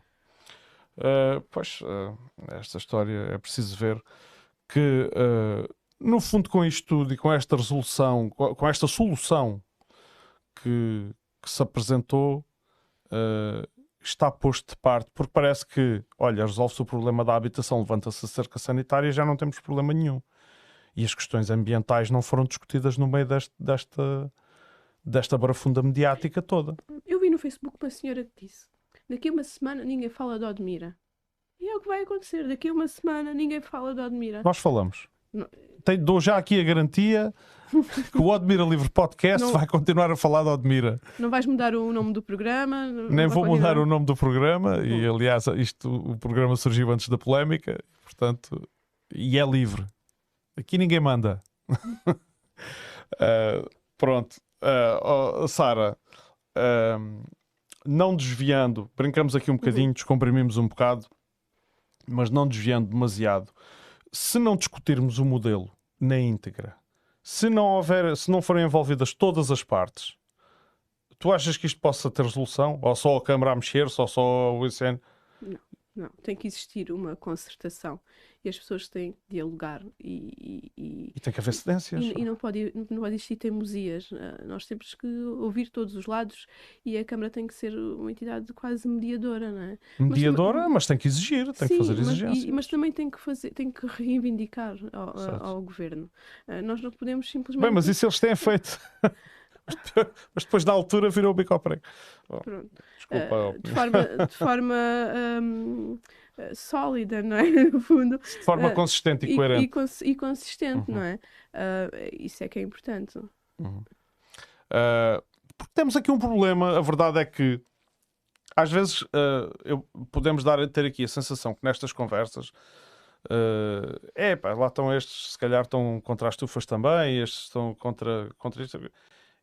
Uh, pois, uh, esta história é preciso ver que, uh, no fundo, com isto tudo e com esta resolução, co- com esta solução que, que se apresentou, está posto de parte, porque parece que, olha, resolve-se o problema da habitação, levanta-se a cerca sanitária e já não temos problema nenhum. E as questões ambientais não foram discutidas no meio deste- desta, desta barafunda mediática toda. Eu vi no Facebook uma senhora que disse: daqui a uma semana ninguém fala de Odmira. E é o que vai acontecer. Daqui a uma semana ninguém fala de Odmira. Nós falamos. Não. Tenho- dou já aqui a garantia que o Odmira Livre Podcast Não. vai continuar a falar de Odmira. Não vais mudar o nome do programa. Nem vou mudar o nome do programa e, aliás, isto, o programa surgiu antes da polémica, portanto, e é livre. Aqui ninguém manda. Ah, pronto. Ah, oh, Sara, ah, não desviando, brincamos aqui um bocadinho, descomprimimos um bocado, mas não desviando demasiado. Se não discutirmos o modelo na íntegra, se não houver, se não forem envolvidas todas as partes, tu achas que isto possa ter resolução? Ou só a Câmara a mexer, só só o ICN? Não, tem que existir uma concertação e as pessoas têm que dialogar e, e- e- tem que haver cedências. e- e não, pode, não pode existir teimosias. Ah, Nós temos que ouvir todos os lados e a Câmara tem que ser uma entidade quase mediadora, não é? Mediadora, mas tem que exigir, tem que Sim, fazer mas- e- exigências. mas, também tem que fazer, tem que reivindicar ao, ao governo. Ah, nós não podemos simplesmente. Bem, mas isso eles têm feito. mas depois da altura virou o bico ao prego. Pronto. Desculpa. Ah, de forma, de forma ahm, ah, sólida, não é? No fundo. de forma ah, consistente e E, coerente. e cons- e consistente, Uhum. não é? Ah, isso é que é importante. Uh, porque temos aqui um problema, a verdade é que às vezes uh, eu- podemos dar, ter aqui a sensação que nestas conversas uh, é pá, lá estão estes, se calhar estão contra as estufas também, estes estão contra, contra isto.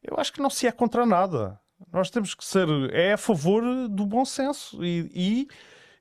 Eu acho que não se é contra nada. Nós temos que ser é a favor do bom senso e, e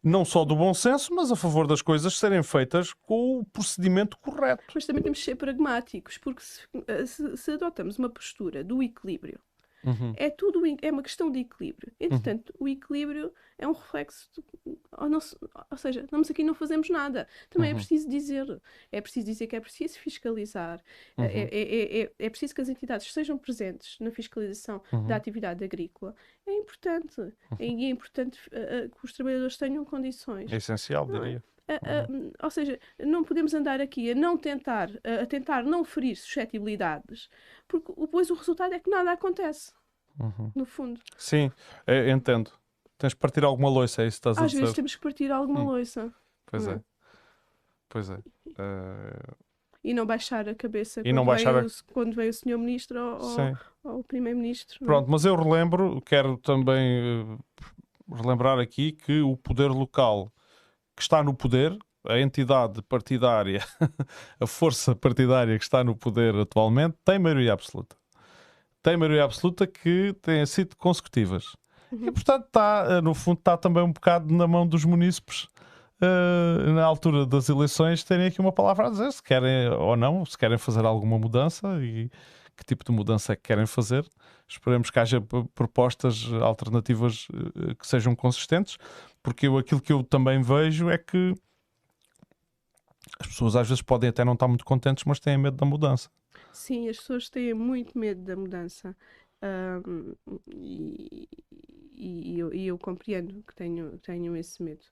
não só do bom senso, mas a favor das coisas serem feitas com o procedimento correto. Mas também temos que ser pragmáticos, porque se, ah, se- se adotamos uma postura do equilíbrio, Uhum. é tudo é uma questão de equilíbrio. Entretanto, o equilíbrio é um reflexo, do- ao nosso- ou seja, estamos aqui e não fazemos nada. Também Uhum. é preciso dizer, é preciso dizer que é preciso fiscalizar, Uhum. é, é, é, é preciso que as entidades estejam presentes na fiscalização Uhum. da atividade agrícola. É importante. E é importante ah, que os trabalhadores tenham condições. É essencial, Não é? diria. Ah, ou seja, não podemos andar aqui a não tentar, a tentar não ferir suscetibilidades, porque depois o resultado é que nada acontece, Uhum. no fundo. Sim, é, entendo. Tens de partir alguma loiça, é isso que estás a Às dizer. vezes temos que partir alguma Hum. loiça Pois não é. é? Pois é. Eh, e não baixar a cabeça E quando, não vem, baixar a- o, quando vem o senhor ministro ou, ou- o primeiro-ministro. é? Pronto, mas eu relembro, quero também eh, relembrar aqui que o poder local que está no poder, a entidade partidária, a força partidária que está no poder atualmente, tem maioria absoluta. Tem maioria absoluta que tem sido consecutivas. Uhum. E portanto está, eh, no fundo, está também um bocado na mão dos munícipes. eh, na altura das eleições terem aqui uma palavra a dizer se querem ou não, se querem fazer alguma mudança e que tipo de mudança é que querem fazer. Esperemos que haja propostas alternativas eh, que sejam consistentes, porque eu, aquilo que eu também vejo é que as pessoas às vezes podem até não estar muito contentes, mas têm medo da mudança. Sim, as pessoas têm muito medo da mudança. Ahm, e, e- eu, e eu compreendo que tenham, tenham esse medo.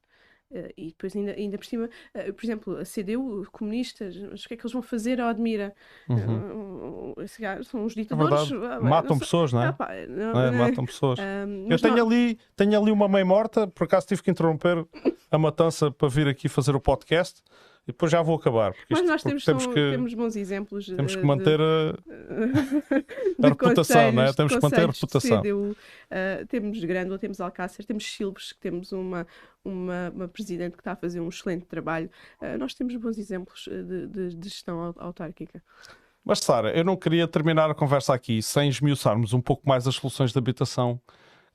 Uh, e depois, ainda, ainda por cima, uh, por exemplo, a CDU, comunistas, mas o que é que eles vão fazer ao Admira? Uhum. Uh, são os é ditadores. É matam pessoas, não é? Ah, pá, não, é? Matam pessoas. Eu tenho, não... ali, tenho ali uma mãe morta, por acaso tive que interromper a matança para vir aqui fazer o podcast. E depois já vou acabar. Mas isto, nós temos, temos, que, temos bons exemplos. Temos que manter a, a reputação, não é? Temos que manter a reputação. CDU, uh, temos Grândola, temos Alcácer, temos Silves, que temos uma, uma, uma, presidente que está a fazer um excelente trabalho. Uh, nós temos bons exemplos de, de, de gestão autárquica. Mas, Sara, eu não queria terminar a conversa aqui sem esmiuçarmos um pouco mais as soluções de habitação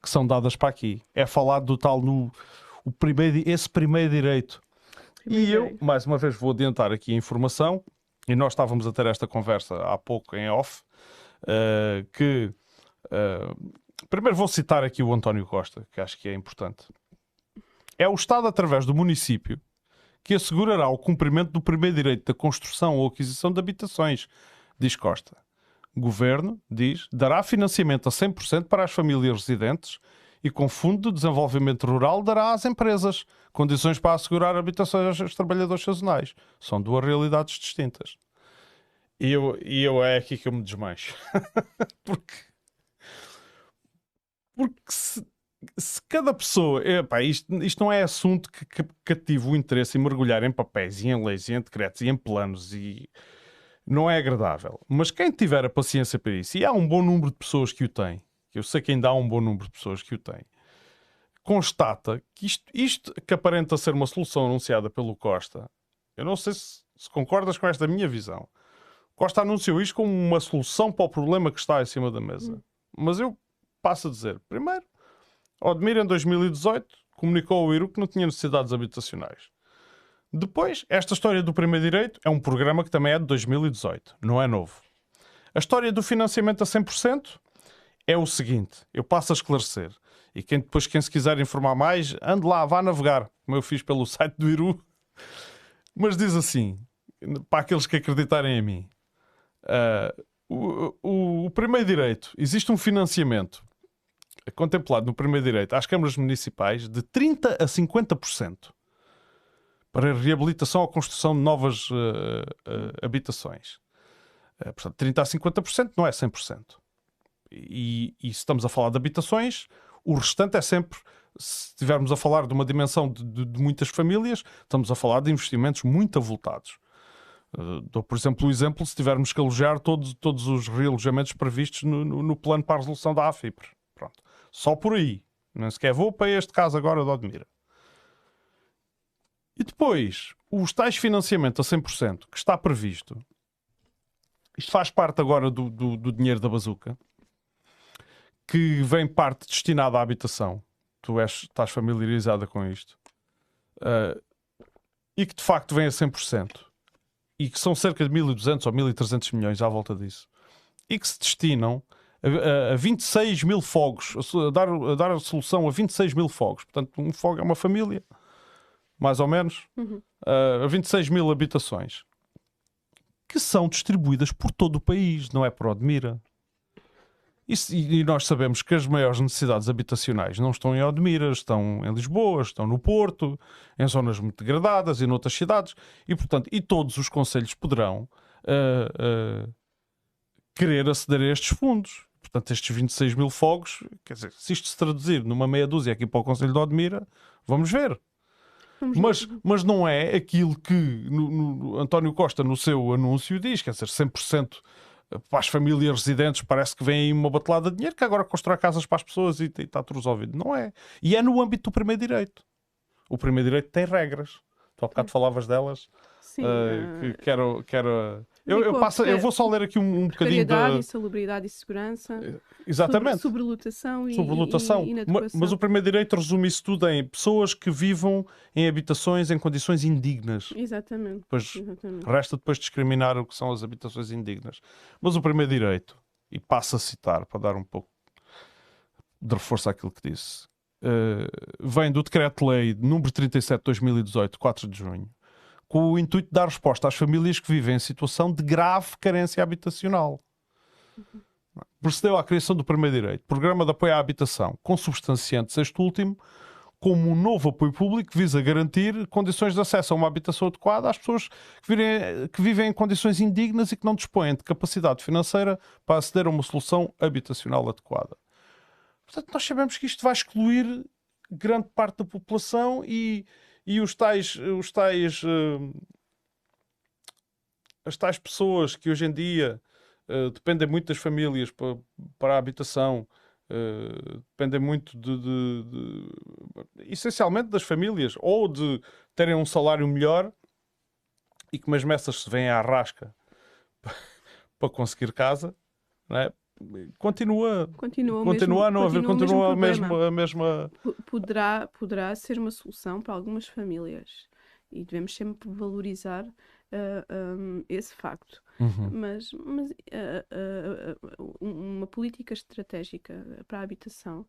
que são dadas para aqui. É falar do tal no o primeiro, esse primeiro direito e eu, mais uma vez, vou adiantar aqui a informação, e nós estávamos a ter esta conversa há pouco em off, uh, que. Uh, primeiro vou citar aqui o António Costa, que acho que é importante. É o Estado, através do município, que assegurará o cumprimento do primeiro direito da construção ou aquisição de habitações, diz Costa. O Governo, diz, dará financiamento a 100% para as famílias residentes e com Fundo de Desenvolvimento Rural dará às empresas condições para assegurar habitações aos trabalhadores sazonais. São duas realidades distintas. E eu, e eu é aqui que eu me desmancho. porque porque se, se cada pessoa. Epá, isto, isto não é assunto que, que cativa o interesse em mergulhar em papéis e em leis e em decretos e em planos e não é agradável. Mas quem tiver a paciência para isso, e há um bom número de pessoas que o têm, que eu sei que ainda há um bom número de pessoas que o têm, constata que isto, isto que aparenta ser uma solução anunciada pelo Costa, eu não sei se, se concordas com esta minha visão. Costa anunciou isto como uma solução para o problema que está em cima da mesa. Hum. Mas eu passo a dizer, primeiro, Odmir em 2018 comunicou ao IRU que não tinha necessidades habitacionais. Depois, esta história do primeiro direito é um programa que também é de 2018, não é novo. A história do financiamento a 100% é o seguinte: eu passo a esclarecer. E quem depois, quem se quiser informar mais, ande lá, vá navegar, como eu fiz pelo site do Iru. Mas diz assim, para aqueles que acreditarem em mim, uh, o, o, o, primeiro direito, existe um financiamento contemplado no primeiro direito às câmaras municipais de 30% a 50% para a reabilitação ou construção de novas uh, uh, habitações. portanto, 30% a 50% não é 100% e, e, se estamos a falar de habitações, o restante é sempre, se estivermos a falar de uma dimensão de, de, de muitas famílias, estamos a falar de investimentos muito avultados. Uh, dou, por exemplo, o exemplo se tivermos que alojar todos, todos os realojamentos previstos no, no, no, plano para a resolução da AFIPR. Pronto. Só por aí. Nem sequer vou para este caso agora de Odmira. E depois, os tais financiamento a 100% que está previsto, isto faz parte agora do, do, do dinheiro da bazuca, que vem parte destinada à habitação. Tu és, estás familiarizada com isto. Uh, e que de facto vem a 100%. E que são cerca de 1.200 ou 1.300 milhões à volta disso. E que se destinam a, a, a 26 mil fogos, a dar, a dar a solução a 26 mil fogos. Portanto, um fogo é uma família, mais ou menos, uhum. uh, a 26 mil habitações, que são distribuídas por todo o país, não é por Odmira, e, nós sabemos que as maiores necessidades habitacionais não estão em Odmira, estão em Lisboa, estão no Porto, em zonas muito degradadas e noutras cidades. E, portanto, e todos os conselhos poderão uh, uh, querer aceder a estes fundos. Portanto, estes 26 mil fogos, quer dizer, se isto se traduzir numa meia dúzia aqui para o Conselho de Odmira, vamos ver. mas, mas não é aquilo que no, no, António Costa, no seu anúncio, diz, quer dizer, 100% para as famílias residentes parece que vem aí uma batelada de dinheiro que agora constrói casas para as pessoas e, e está tudo resolvido. Não é. E é no âmbito do primeiro direito. O primeiro direito tem regras. Tu há bocado falavas delas. Sim, uh, que quero, quero eu, eu, passo, eu vou só ler aqui um, um bocadinho da. insalubridade e segurança. Eh, exatamente. Sobre, sobrelotação e. Sobrelotação. E, e mas, mas, o primeiro direito resume isso tudo em pessoas que vivam em habitações em condições indignas. Exatamente. Pois Exatamente. resta depois discriminar o que são as habitações indignas. Mas o primeiro direito, e passo a citar para dar um pouco de reforço àquilo que disse, uh, vem do Decreto-Lei número 37 de 2018, 4 de junho com o intuito de dar resposta às famílias que vivem em situação de grave carência habitacional. Procedeu à criação do primeiro direito, Programa de Apoio à Habitação, consubstanciante este último, como um novo apoio público que visa garantir condições de acesso a uma habitação adequada às pessoas que, virem, que vivem em condições indignas e que não dispõem de capacidade financeira para aceder a uma solução habitacional adequada. Portanto, nós sabemos que isto vai excluir grande parte da população e, e os tais, os tais, uh, as tais pessoas que hoje em dia uh, dependem muito das famílias para, para a habitação, uh, dependem muito de, de, de, essencialmente das famílias, ou de terem um salário melhor e que umas messas se vêm à rasca para conseguir casa, não é? Continua continua, continua a não haver continua a mesma, a mesma poderá poderá ser uma solução para algumas famílias e devemos sempre valorizar uh, eh, um, esse facto uhum. mas, mas uh, uh, uma política estratégica para a habitação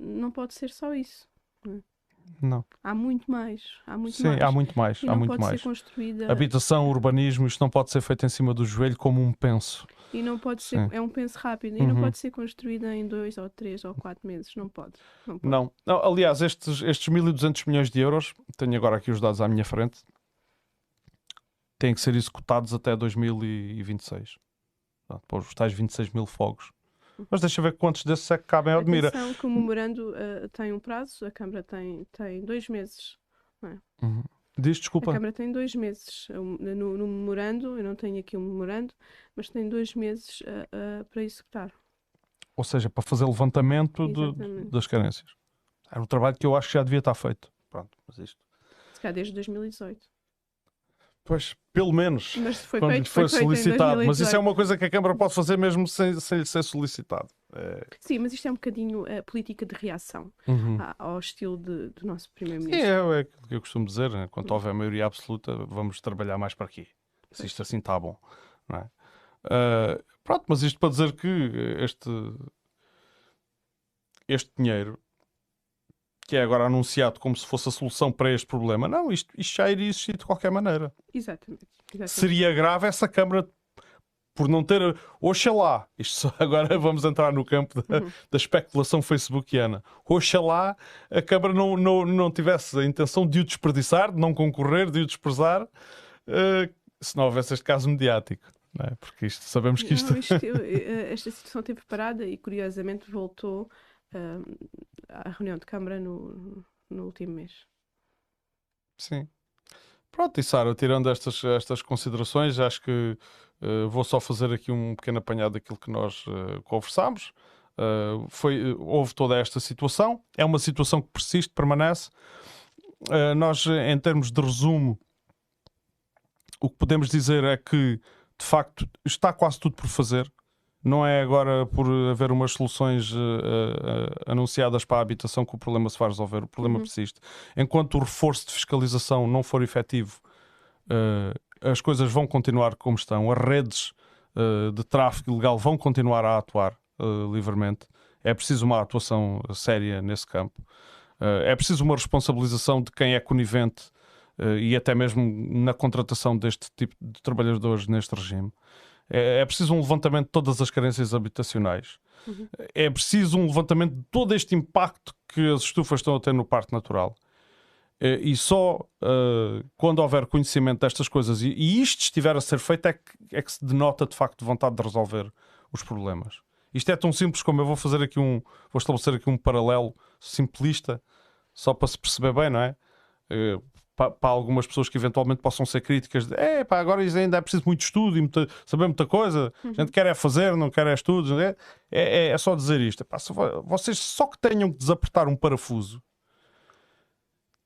não pode ser só isso é? Não. Há muito mais. Há muito Sim, mais. há muito mais. E há muito mais. construída. Habitação, urbanismo, isto não pode ser feito em cima do joelho como um penso. E não pode ser, Sim. é um penso rápido, e uhum. não pode ser construída em dois ou três ou quatro meses, não pode. Não, pode. não. não aliás, estes, estes 1.200 milhões de euros, tenho agora aqui os dados à minha frente, têm que ser executados até 2026. Depois os tais 26 mil fogos mas deixa ver quantos desses é que cabem ao Admira. Atenção que o memorando uh, tem um prazo, a Câmara tem, tem dois meses. É? Uhum. Diz, desculpa. A Câmara tem dois meses no, no, memorando, eu não tenho aqui um memorando, mas tem dois meses uh, uh, para executar. Ou seja, para fazer levantamento de, das carências. Era um trabalho que eu acho que já devia estar feito. Pronto, mas isto. Se calhar desde 2018. Pois, pelo menos. Mas foi quando feito, foi, foi solicitado. Mas isso é uma coisa que a Câmara pode fazer mesmo sem, sem lhe ser solicitado. É... Sim, mas isto é um bocadinho a política de reação uhum. ao estilo de, do nosso Primeiro-Ministro. Sim, é, é o que eu costumo dizer. Né? Quando houver maioria absoluta, vamos trabalhar mais para aqui. Se isto assim está bom. Não é? Uh, pronto, mas isto para dizer que este, este dinheiro que é agora anunciado como se fosse a solução para este problema. Não, isto, isto já iria existir de qualquer maneira. Exatamente. Exatamente. Seria grave essa Câmara por não ter. Oxalá, isto só agora vamos entrar no campo da, uhum. da especulação facebookiana. Oxalá a Câmara não, não, não tivesse a intenção de o desperdiçar, de não concorrer, de o desprezar, uh, se não houvesse este caso mediático. É? Porque isto, sabemos que isto. Não, isto eh, esta situação esteve preparada e curiosamente voltou uh, à reunião de Câmara no, no último mês. Sim. Pronto, e Sara, tirando estas, estas considerações, acho que uh, vou só fazer aqui um pequeno apanhado daquilo que nós uh, conversámos. Uh, foi, houve toda esta situação, é uma situação que persiste, permanece. nós, em termos de resumo, o que podemos dizer é que, de facto, está quase tudo por fazer não é agora por haver umas soluções uh, uh, anunciadas para a habitação que o problema se vai resolver. O problema uhum. persiste. Enquanto o reforço de fiscalização não for efetivo, uh, as coisas vão continuar como estão. As redes de tráfego ilegal vão continuar a atuar livremente. É preciso uma atuação séria nesse campo. é preciso uma responsabilização de quem é conivente e até mesmo na contratação deste tipo de trabalhadores neste regime. É, é preciso um levantamento de todas as carências habitacionais. Uhum. É preciso um levantamento de todo este impacto que as estufas estão a ter no parque natural. É, e só uh, quando houver conhecimento destas coisas e, e, isto estiver a ser feito é que, é que se denota de facto vontade de resolver os problemas. Isto é tão simples como eu vou fazer aqui um, vou estabelecer aqui um paralelo simplista, só para se perceber bem, não é? Uh, para, para, algumas pessoas que eventualmente possam ser críticas de é pá, agora ainda é preciso muito estudo e muita, saber muita coisa, a gente quer é fazer, não quer é estudos, é, é, é só dizer isto. Epá, vocês só que tenham que desapertar um parafuso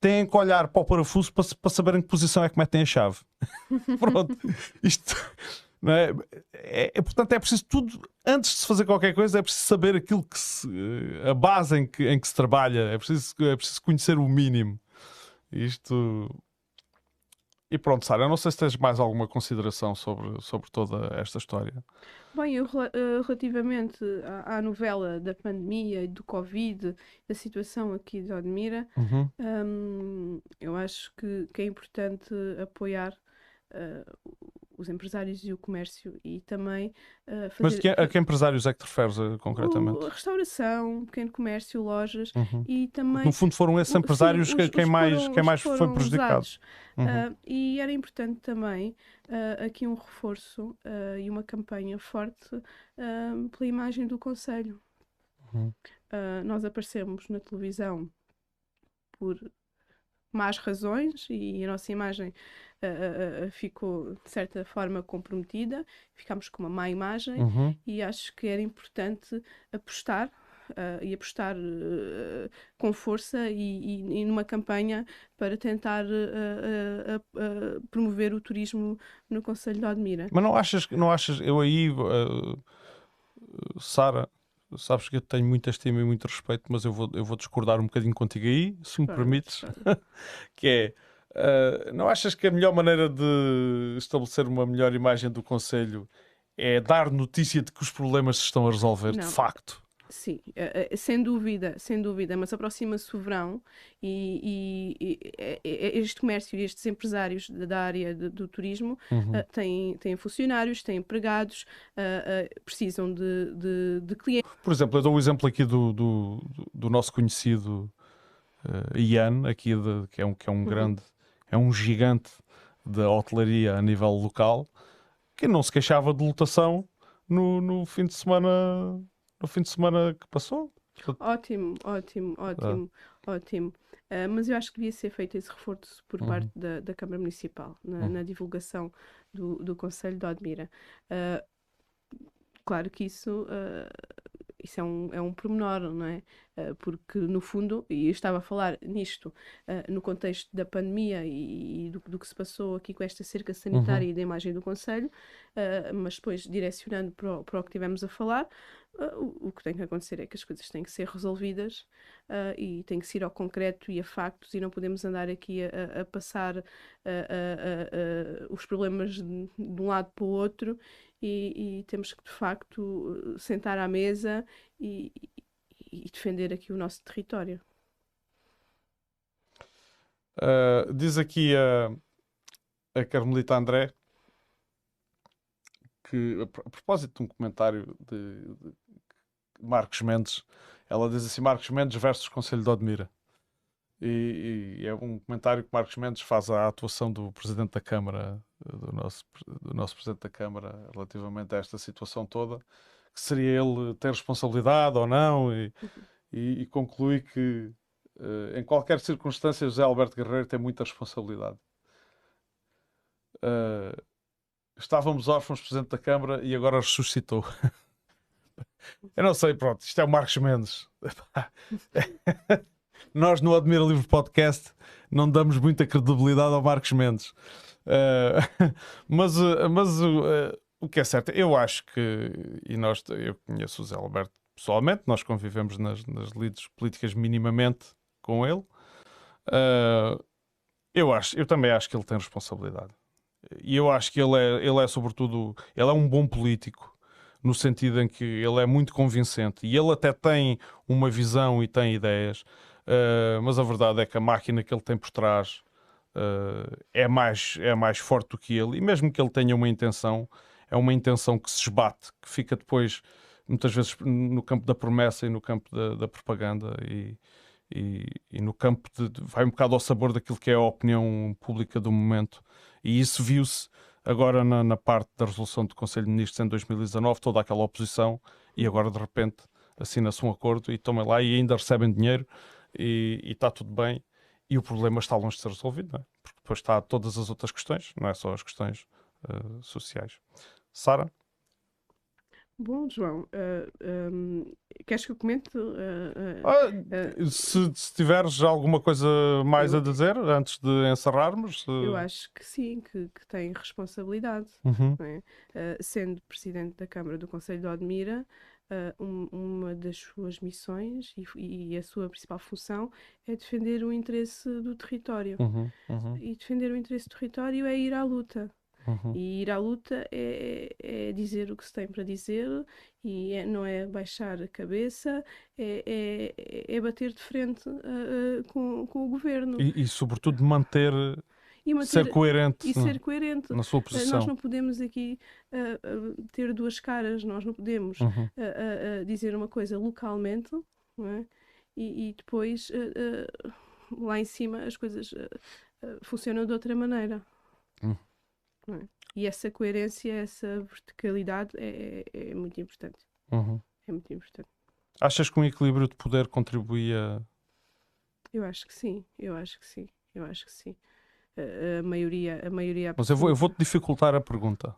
têm que olhar para o parafuso para, para saber em que posição é que metem a chave. Pronto, isto. Não é? É, é, portanto, é preciso tudo, antes de se fazer qualquer coisa, é preciso saber aquilo que se, a base em que, em que se trabalha, é preciso, é preciso conhecer o mínimo. Isto. E pronto, Sara, eu não sei se tens mais alguma consideração sobre, sobre toda esta história. Bem, eu, eh, relativamente à, à, novela da pandemia e do Covid, da situação aqui de Odmira, uhum. um, eu acho que, que, é importante apoiar uh, os empresários e o comércio e também uh, fazer... Mas que, a que empresários é que te referes uh, concretamente? O, a restauração, pequeno comércio, lojas uhum. e também... No fundo foram esses empresários sim, os, quem, os mais, foram, quem mais foi prejudicado. Uhum. Uh, e era importante também aqui um reforço e uma campanha forte pela imagem do Conselho. Uhum. nós aparecemos na televisão por más razões e a nossa imagem uh, uh, ficou de certa forma comprometida, ficámos com uma má imagem uhum. e acho que era importante apostar Uh, e apostar uh, com força e, e, e, numa campanha para tentar uh, promover o turismo no Conselho de Admira. Mas não achas, não achas eu aí, Sara, sabes que eu tenho muita estima e muito respeito, mas eu vou, eu vou discordar um bocadinho contigo aí, se me claro, permites, claro. que é Uh, não achas que a melhor maneira de estabelecer uma melhor imagem do Conselho é dar notícia de que os problemas se estão a resolver não. de facto? Sim, eh, eh, sem dúvida, sem dúvida, mas aproxima-se o verão e, e, e, este comércio e estes empresários da área de, do turismo uhum. uh, têm, têm funcionários, têm empregados, uh, uh, precisam de, de, de, clientes. Por exemplo, eu dou o um exemplo aqui do, do, do nosso conhecido Ian, aqui de, que é um, que é um uhum. grande, é um gigante da hotelaria a nível local, que não se queixava de lotação no, no fim de semana no fim de semana que passou. Ótimo, ótimo, ótimo, ah. ótimo. Uh, mas eu acho que devia ser feito esse reforço por uhum. parte da, da Câmara Municipal na, uhum. na divulgação do, do Conselho de Odmira. Uh, claro que isso uh, isso é um, é um pormenor, não é? Uh, porque, no fundo, e eu estava a falar nisto uh, no contexto da pandemia e, e do, do, que se passou aqui com esta cerca sanitária uhum. e da imagem do Conselho, uh, mas depois direcionando para o, para o que tivemos a falar, o, que tem que acontecer é que as coisas têm que ser resolvidas e tem que ser ao concreto e a factos e não podemos andar aqui a, a passar os problemas de, de um lado para o outro e, e, temos que de facto sentar à mesa e, e defender aqui o nosso território. Uh, diz aqui a, a Carmelita André que, a propósito de um comentário de, de Marcos Mendes, ela diz assim: Marcos Mendes versus Conselho de Odmira. E, e, é um comentário que Marcos Mendes faz à atuação do Presidente da Câmara, do nosso, do nosso Presidente da Câmara, relativamente a esta situação toda, que seria ele ter responsabilidade ou não, e, e, e conclui que uh, em qualquer circunstância José Alberto Guerreiro tem muita responsabilidade. Uh, estávamos órfãos Presidente da Câmara e agora ressuscitou. Eu não sei, pronto, isto é o Marcos Mendes. nós no Admira Livre Podcast não damos muita credibilidade ao Marcos Mendes. Uh, mas mas uh, o que é certo, eu acho que, e nós, eu conheço o Zé Alberto pessoalmente, nós convivemos nas, nas lides políticas minimamente com ele. Uh, eu, acho, eu também acho que ele tem responsabilidade. E eu acho que ele é, ele é, sobretudo, ele é um bom político no sentido em que ele é muito convincente. E ele até tem uma visão e tem ideias, Uh, mas a verdade é que a máquina que ele tem por trás uh, é, mais, é mais forte do que ele, e mesmo que ele tenha uma intenção, é uma intenção que se esbate, que fica depois, muitas vezes, no campo da promessa e no campo da, da propaganda. E, e, e, no campo de, vai um bocado ao sabor daquilo que é a opinião pública do momento. E isso viu-se agora na, na, parte da resolução do Conselho de Ministros em 2019, toda aquela oposição, e agora de repente assina-se um acordo e tomem lá e ainda recebem dinheiro e está tudo bem e o problema está longe de ser resolvido, é? porque depois está todas as outras questões, não é só as questões uh, sociais. Sara? Bom, João, uh, eh, um, ehm, queres que eu comente? Uh, uh, se, se, tiveres alguma coisa mais eu, a dizer antes de encerrarmos. Eu acho que sim, que, que tem responsabilidade. Uhum. É? sendo presidente da Câmara do Conselho de Odmira, um, uma das suas missões e, e, a sua principal função é defender o interesse do território. Uhum, uhum. E defender o interesse do território é ir à luta. Uhum. E ir à luta é, é, dizer o que se tem para dizer e é, não é baixar a cabeça, é, é, é bater de frente uh, com, com o governo. E, e, sobretudo, manter e manter, Ser coerente e ser coerente. na sua Uh, posição. Nós não podemos aqui uh, uh, ter duas caras, nós não podemos Uhum. uh, dizer uma coisa localmente é? e, e depois lá em cima as coisas funcionam de outra maneira. Hum. É? E essa coerência, essa verticalidade é, é- é muito importante. Uhum. É muito importante. Achas que um equilíbrio de poder contribuía. Eu acho que sim, eu acho que sim, eu acho que sim. A, a maioria, a maioria Mas eu, vou, eu absoluta. vou-te dificultar a pergunta.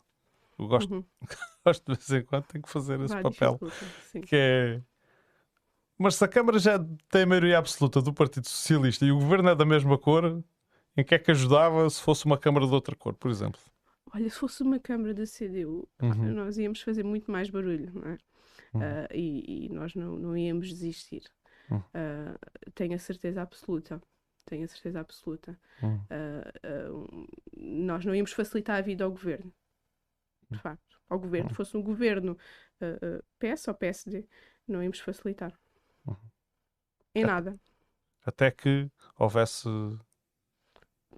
Eu gosto, Uhum. gosto de vez em quando, tenho que fazer esse Vá, papel. Que é. Mas se a Câmara já tem a maioria absoluta do Partido Socialista e o governo é da mesma cor, em que é que ajudava se fosse uma Câmara de outra cor, por exemplo? Olha, se fosse uma Câmara da CDU, Uhum. nós íamos fazer muito mais barulho, não é? Uhum. Ah, e, e nós não, não íamos desistir. Uhum. Ah, tenho a certeza absoluta. Tenho a certeza absoluta. Uhum. Um, nós não íamos facilitar a vida ao governo. De Hum. facto. Ao governo. Fosse um governo PS ou PSD, não íamos facilitar. Uhum. Em nada. Até que houvesse.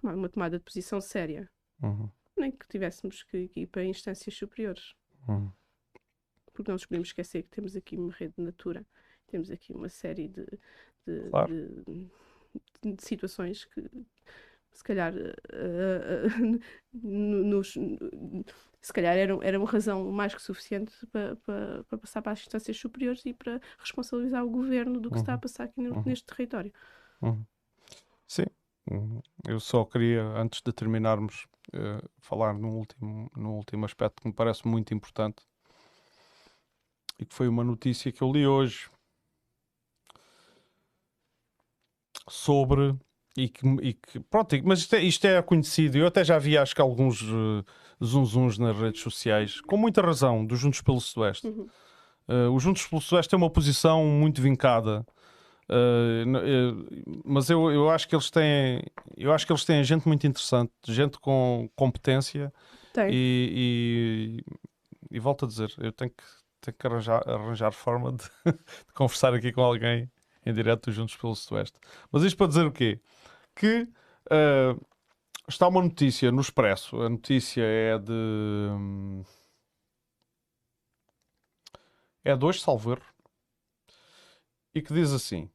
Uma, uma tomada de posição séria. Uhum. Nem que tivéssemos que ir para instâncias superiores. Uhum. porque não nos podemos esquecer que temos aqui uma rede de natura, temos aqui uma série de, de, Claro. de- de situações que se calhar eh, no- nos, se calhar era, era uma razão mais que suficiente para, para, para passar para as instâncias superiores e para responsabilizar o governo do que se está a Uhum. passar aqui no- Uhum. neste território. Uhum. Sim. Uhum. Eu só queria, antes de terminarmos, eh, falar num último, num último aspecto que me parece muito importante e que foi uma notícia que eu li hoje sobre e que, e que- pronto, mas isto é, isto é conhecido, eu até já vi acho que alguns uh, zunzuns nas redes sociais, com muita razão, dos Juntos pelo Sudoeste. Uhum. Uh, os Juntos pelo Sudoeste têm uma posição muito vincada. Uh, n- uh, mas eu, eu acho que eles têm eu acho que eles têm gente muito interessante, gente com competência e, e, e volto a dizer, eu tenho que, tenho que arranjar, arranjar forma de, de conversar aqui com alguém em direto Juntos pelo Sudoeste. Mas isto para dizer o quê? Que uh, está uma notícia no Expresso. A notícia é de. hum, É de hoje, salvo erro. E que diz assim.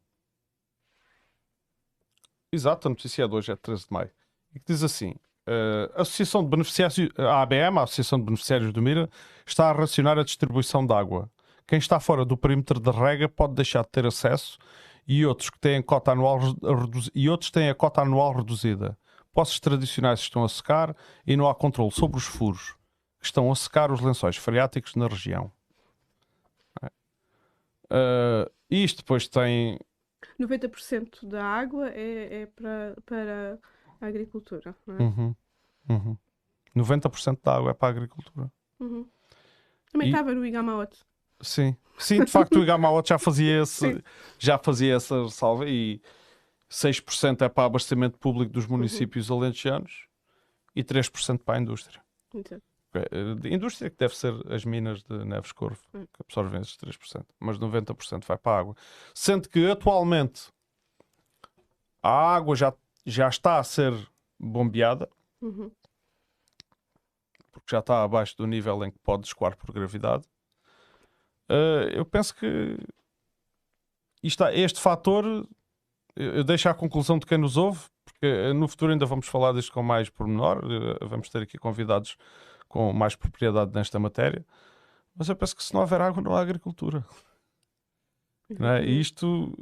Exato, a notícia é de hoje, é 13 de maio. E que diz assim: uh, a Associação de Beneficiários, a ABM, a Associação de Beneficiários do Mira, está a racionar a distribuição de água. Quem está fora do perímetro de rega pode deixar de ter acesso e outros que têm cota anual e outros têm a cota anual reduzida. Poços tradicionais estão a secar e não há controle sobre os furos que estão a secar os lençóis freáticos na região. Uh, isto depois tem 90% da água é, é para, para a agricultura. Não é? Uhum, uhum. 90% da água é para a agricultura. Uhum. Também E- estava no Igamaote. Sim, sim, de facto o Igamaote já fazia esse, Sim. já fazia essa salva e 6% é para abastecimento público dos municípios alentejanos e 3% para a indústria. Eh, De indústria que deve ser as minas de Neves Corvo, Hum. que absorvem esses 3%, mas 90% vai para a água. Sendo que atualmente a água já, já está a ser bombeada, uhum. porque já está abaixo do nível em que pode escoar por gravidade. Eh, eu penso que isto, este fator eu eu deixo à conclusão de quem nos ouve, porque eh, no futuro ainda vamos falar disto com mais pormenor, eh, vamos ter aqui convidados com mais propriedade nesta matéria, mas eu penso que se não houver água não há agricultura. Não é? E isto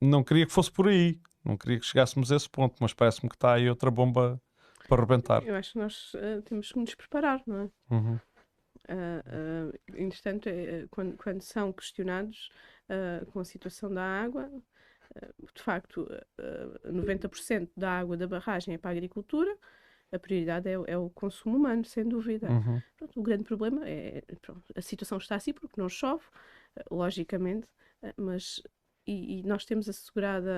não queria que fosse por aí, não queria que chegássemos a esse ponto, mas parece-me que está aí outra bomba para rebentar. Eu acho que nós eh, temos que nos preparar, não é? Uhum. Ah, ah, entretanto, eh, quando, quando são questionados com a situação da água, de facto, ah, 90% da água da barragem é para a agricultura, a prioridade é, o- é o consumo humano, sem dúvida. Uhum. Pronto, o grande problema é pronto, a situação está assim porque não chove, eh, logicamente, eh, mas e, e nós temos assegurada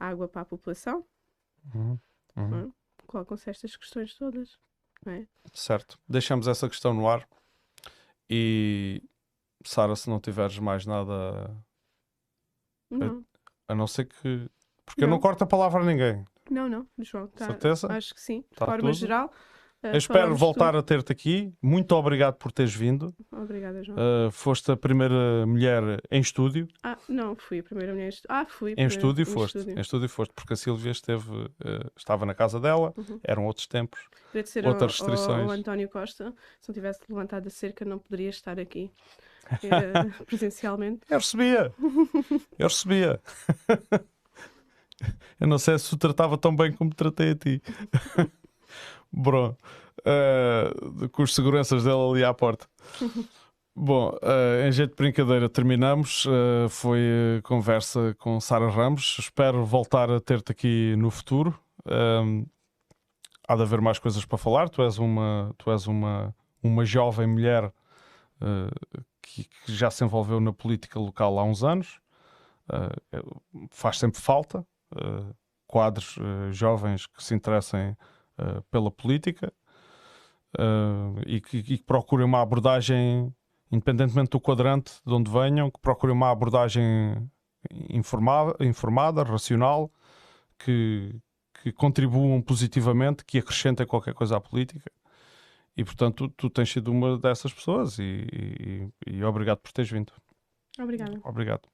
a, a- a água para a população, Uhum. Uhum. é? colocam-se estas questões todas. É? Certo. Deixamos essa questão no ar. E Sara, se não tiveres mais nada, Não, a não ser que. Porque eu não Não. corto a palavra a ninguém. Não, não, João. Tá, Certeza? Acho que sim. De Tá forma tudo? geral. Eu espero voltar a ter-te aqui. Muito obrigado por teres vindo. Obrigada, João. Uh, foste a primeira mulher em estúdio. Ah, não, fui a primeira mulher em estúdio. Ah, fui. Em estúdio em foste. estúdio. Em estúdio foste, porque a Silvia esteve, uh, estava na casa dela, Uhum. eram outros tempos. Agradecer Outras ao, restrições. ao António Costa. Se não tivesse levantado a cerca, não poderia estar aqui presencialmente. Eu recebia. Eu recebia. Eu não sei se o tratava tão bem como tratei a ti. Bom, uh, com os seguranças dela ali à porta. Bom, uh, em jeito de brincadeira, terminamos. Uh, foi uh, conversa com Sara Ramos. Espero voltar a ter-te aqui no futuro. Um, há de haver mais coisas para falar. Tu és uma, tu és uma, uma jovem mulher uh, que, que já se envolveu na política local há uns anos. Faz sempre falta uh, quadros uh, jovens que se interessem uh, pela política e que, e que procurem uma abordagem, independentemente do quadrante de onde venham, que procurem uma abordagem informada, informada racional, que, que contribuam positivamente, que acrescentem qualquer coisa à política. E portanto, tu, tu tens sido uma dessas pessoas e, e- e obrigado por teres vindo. Obrigada. Obrigado.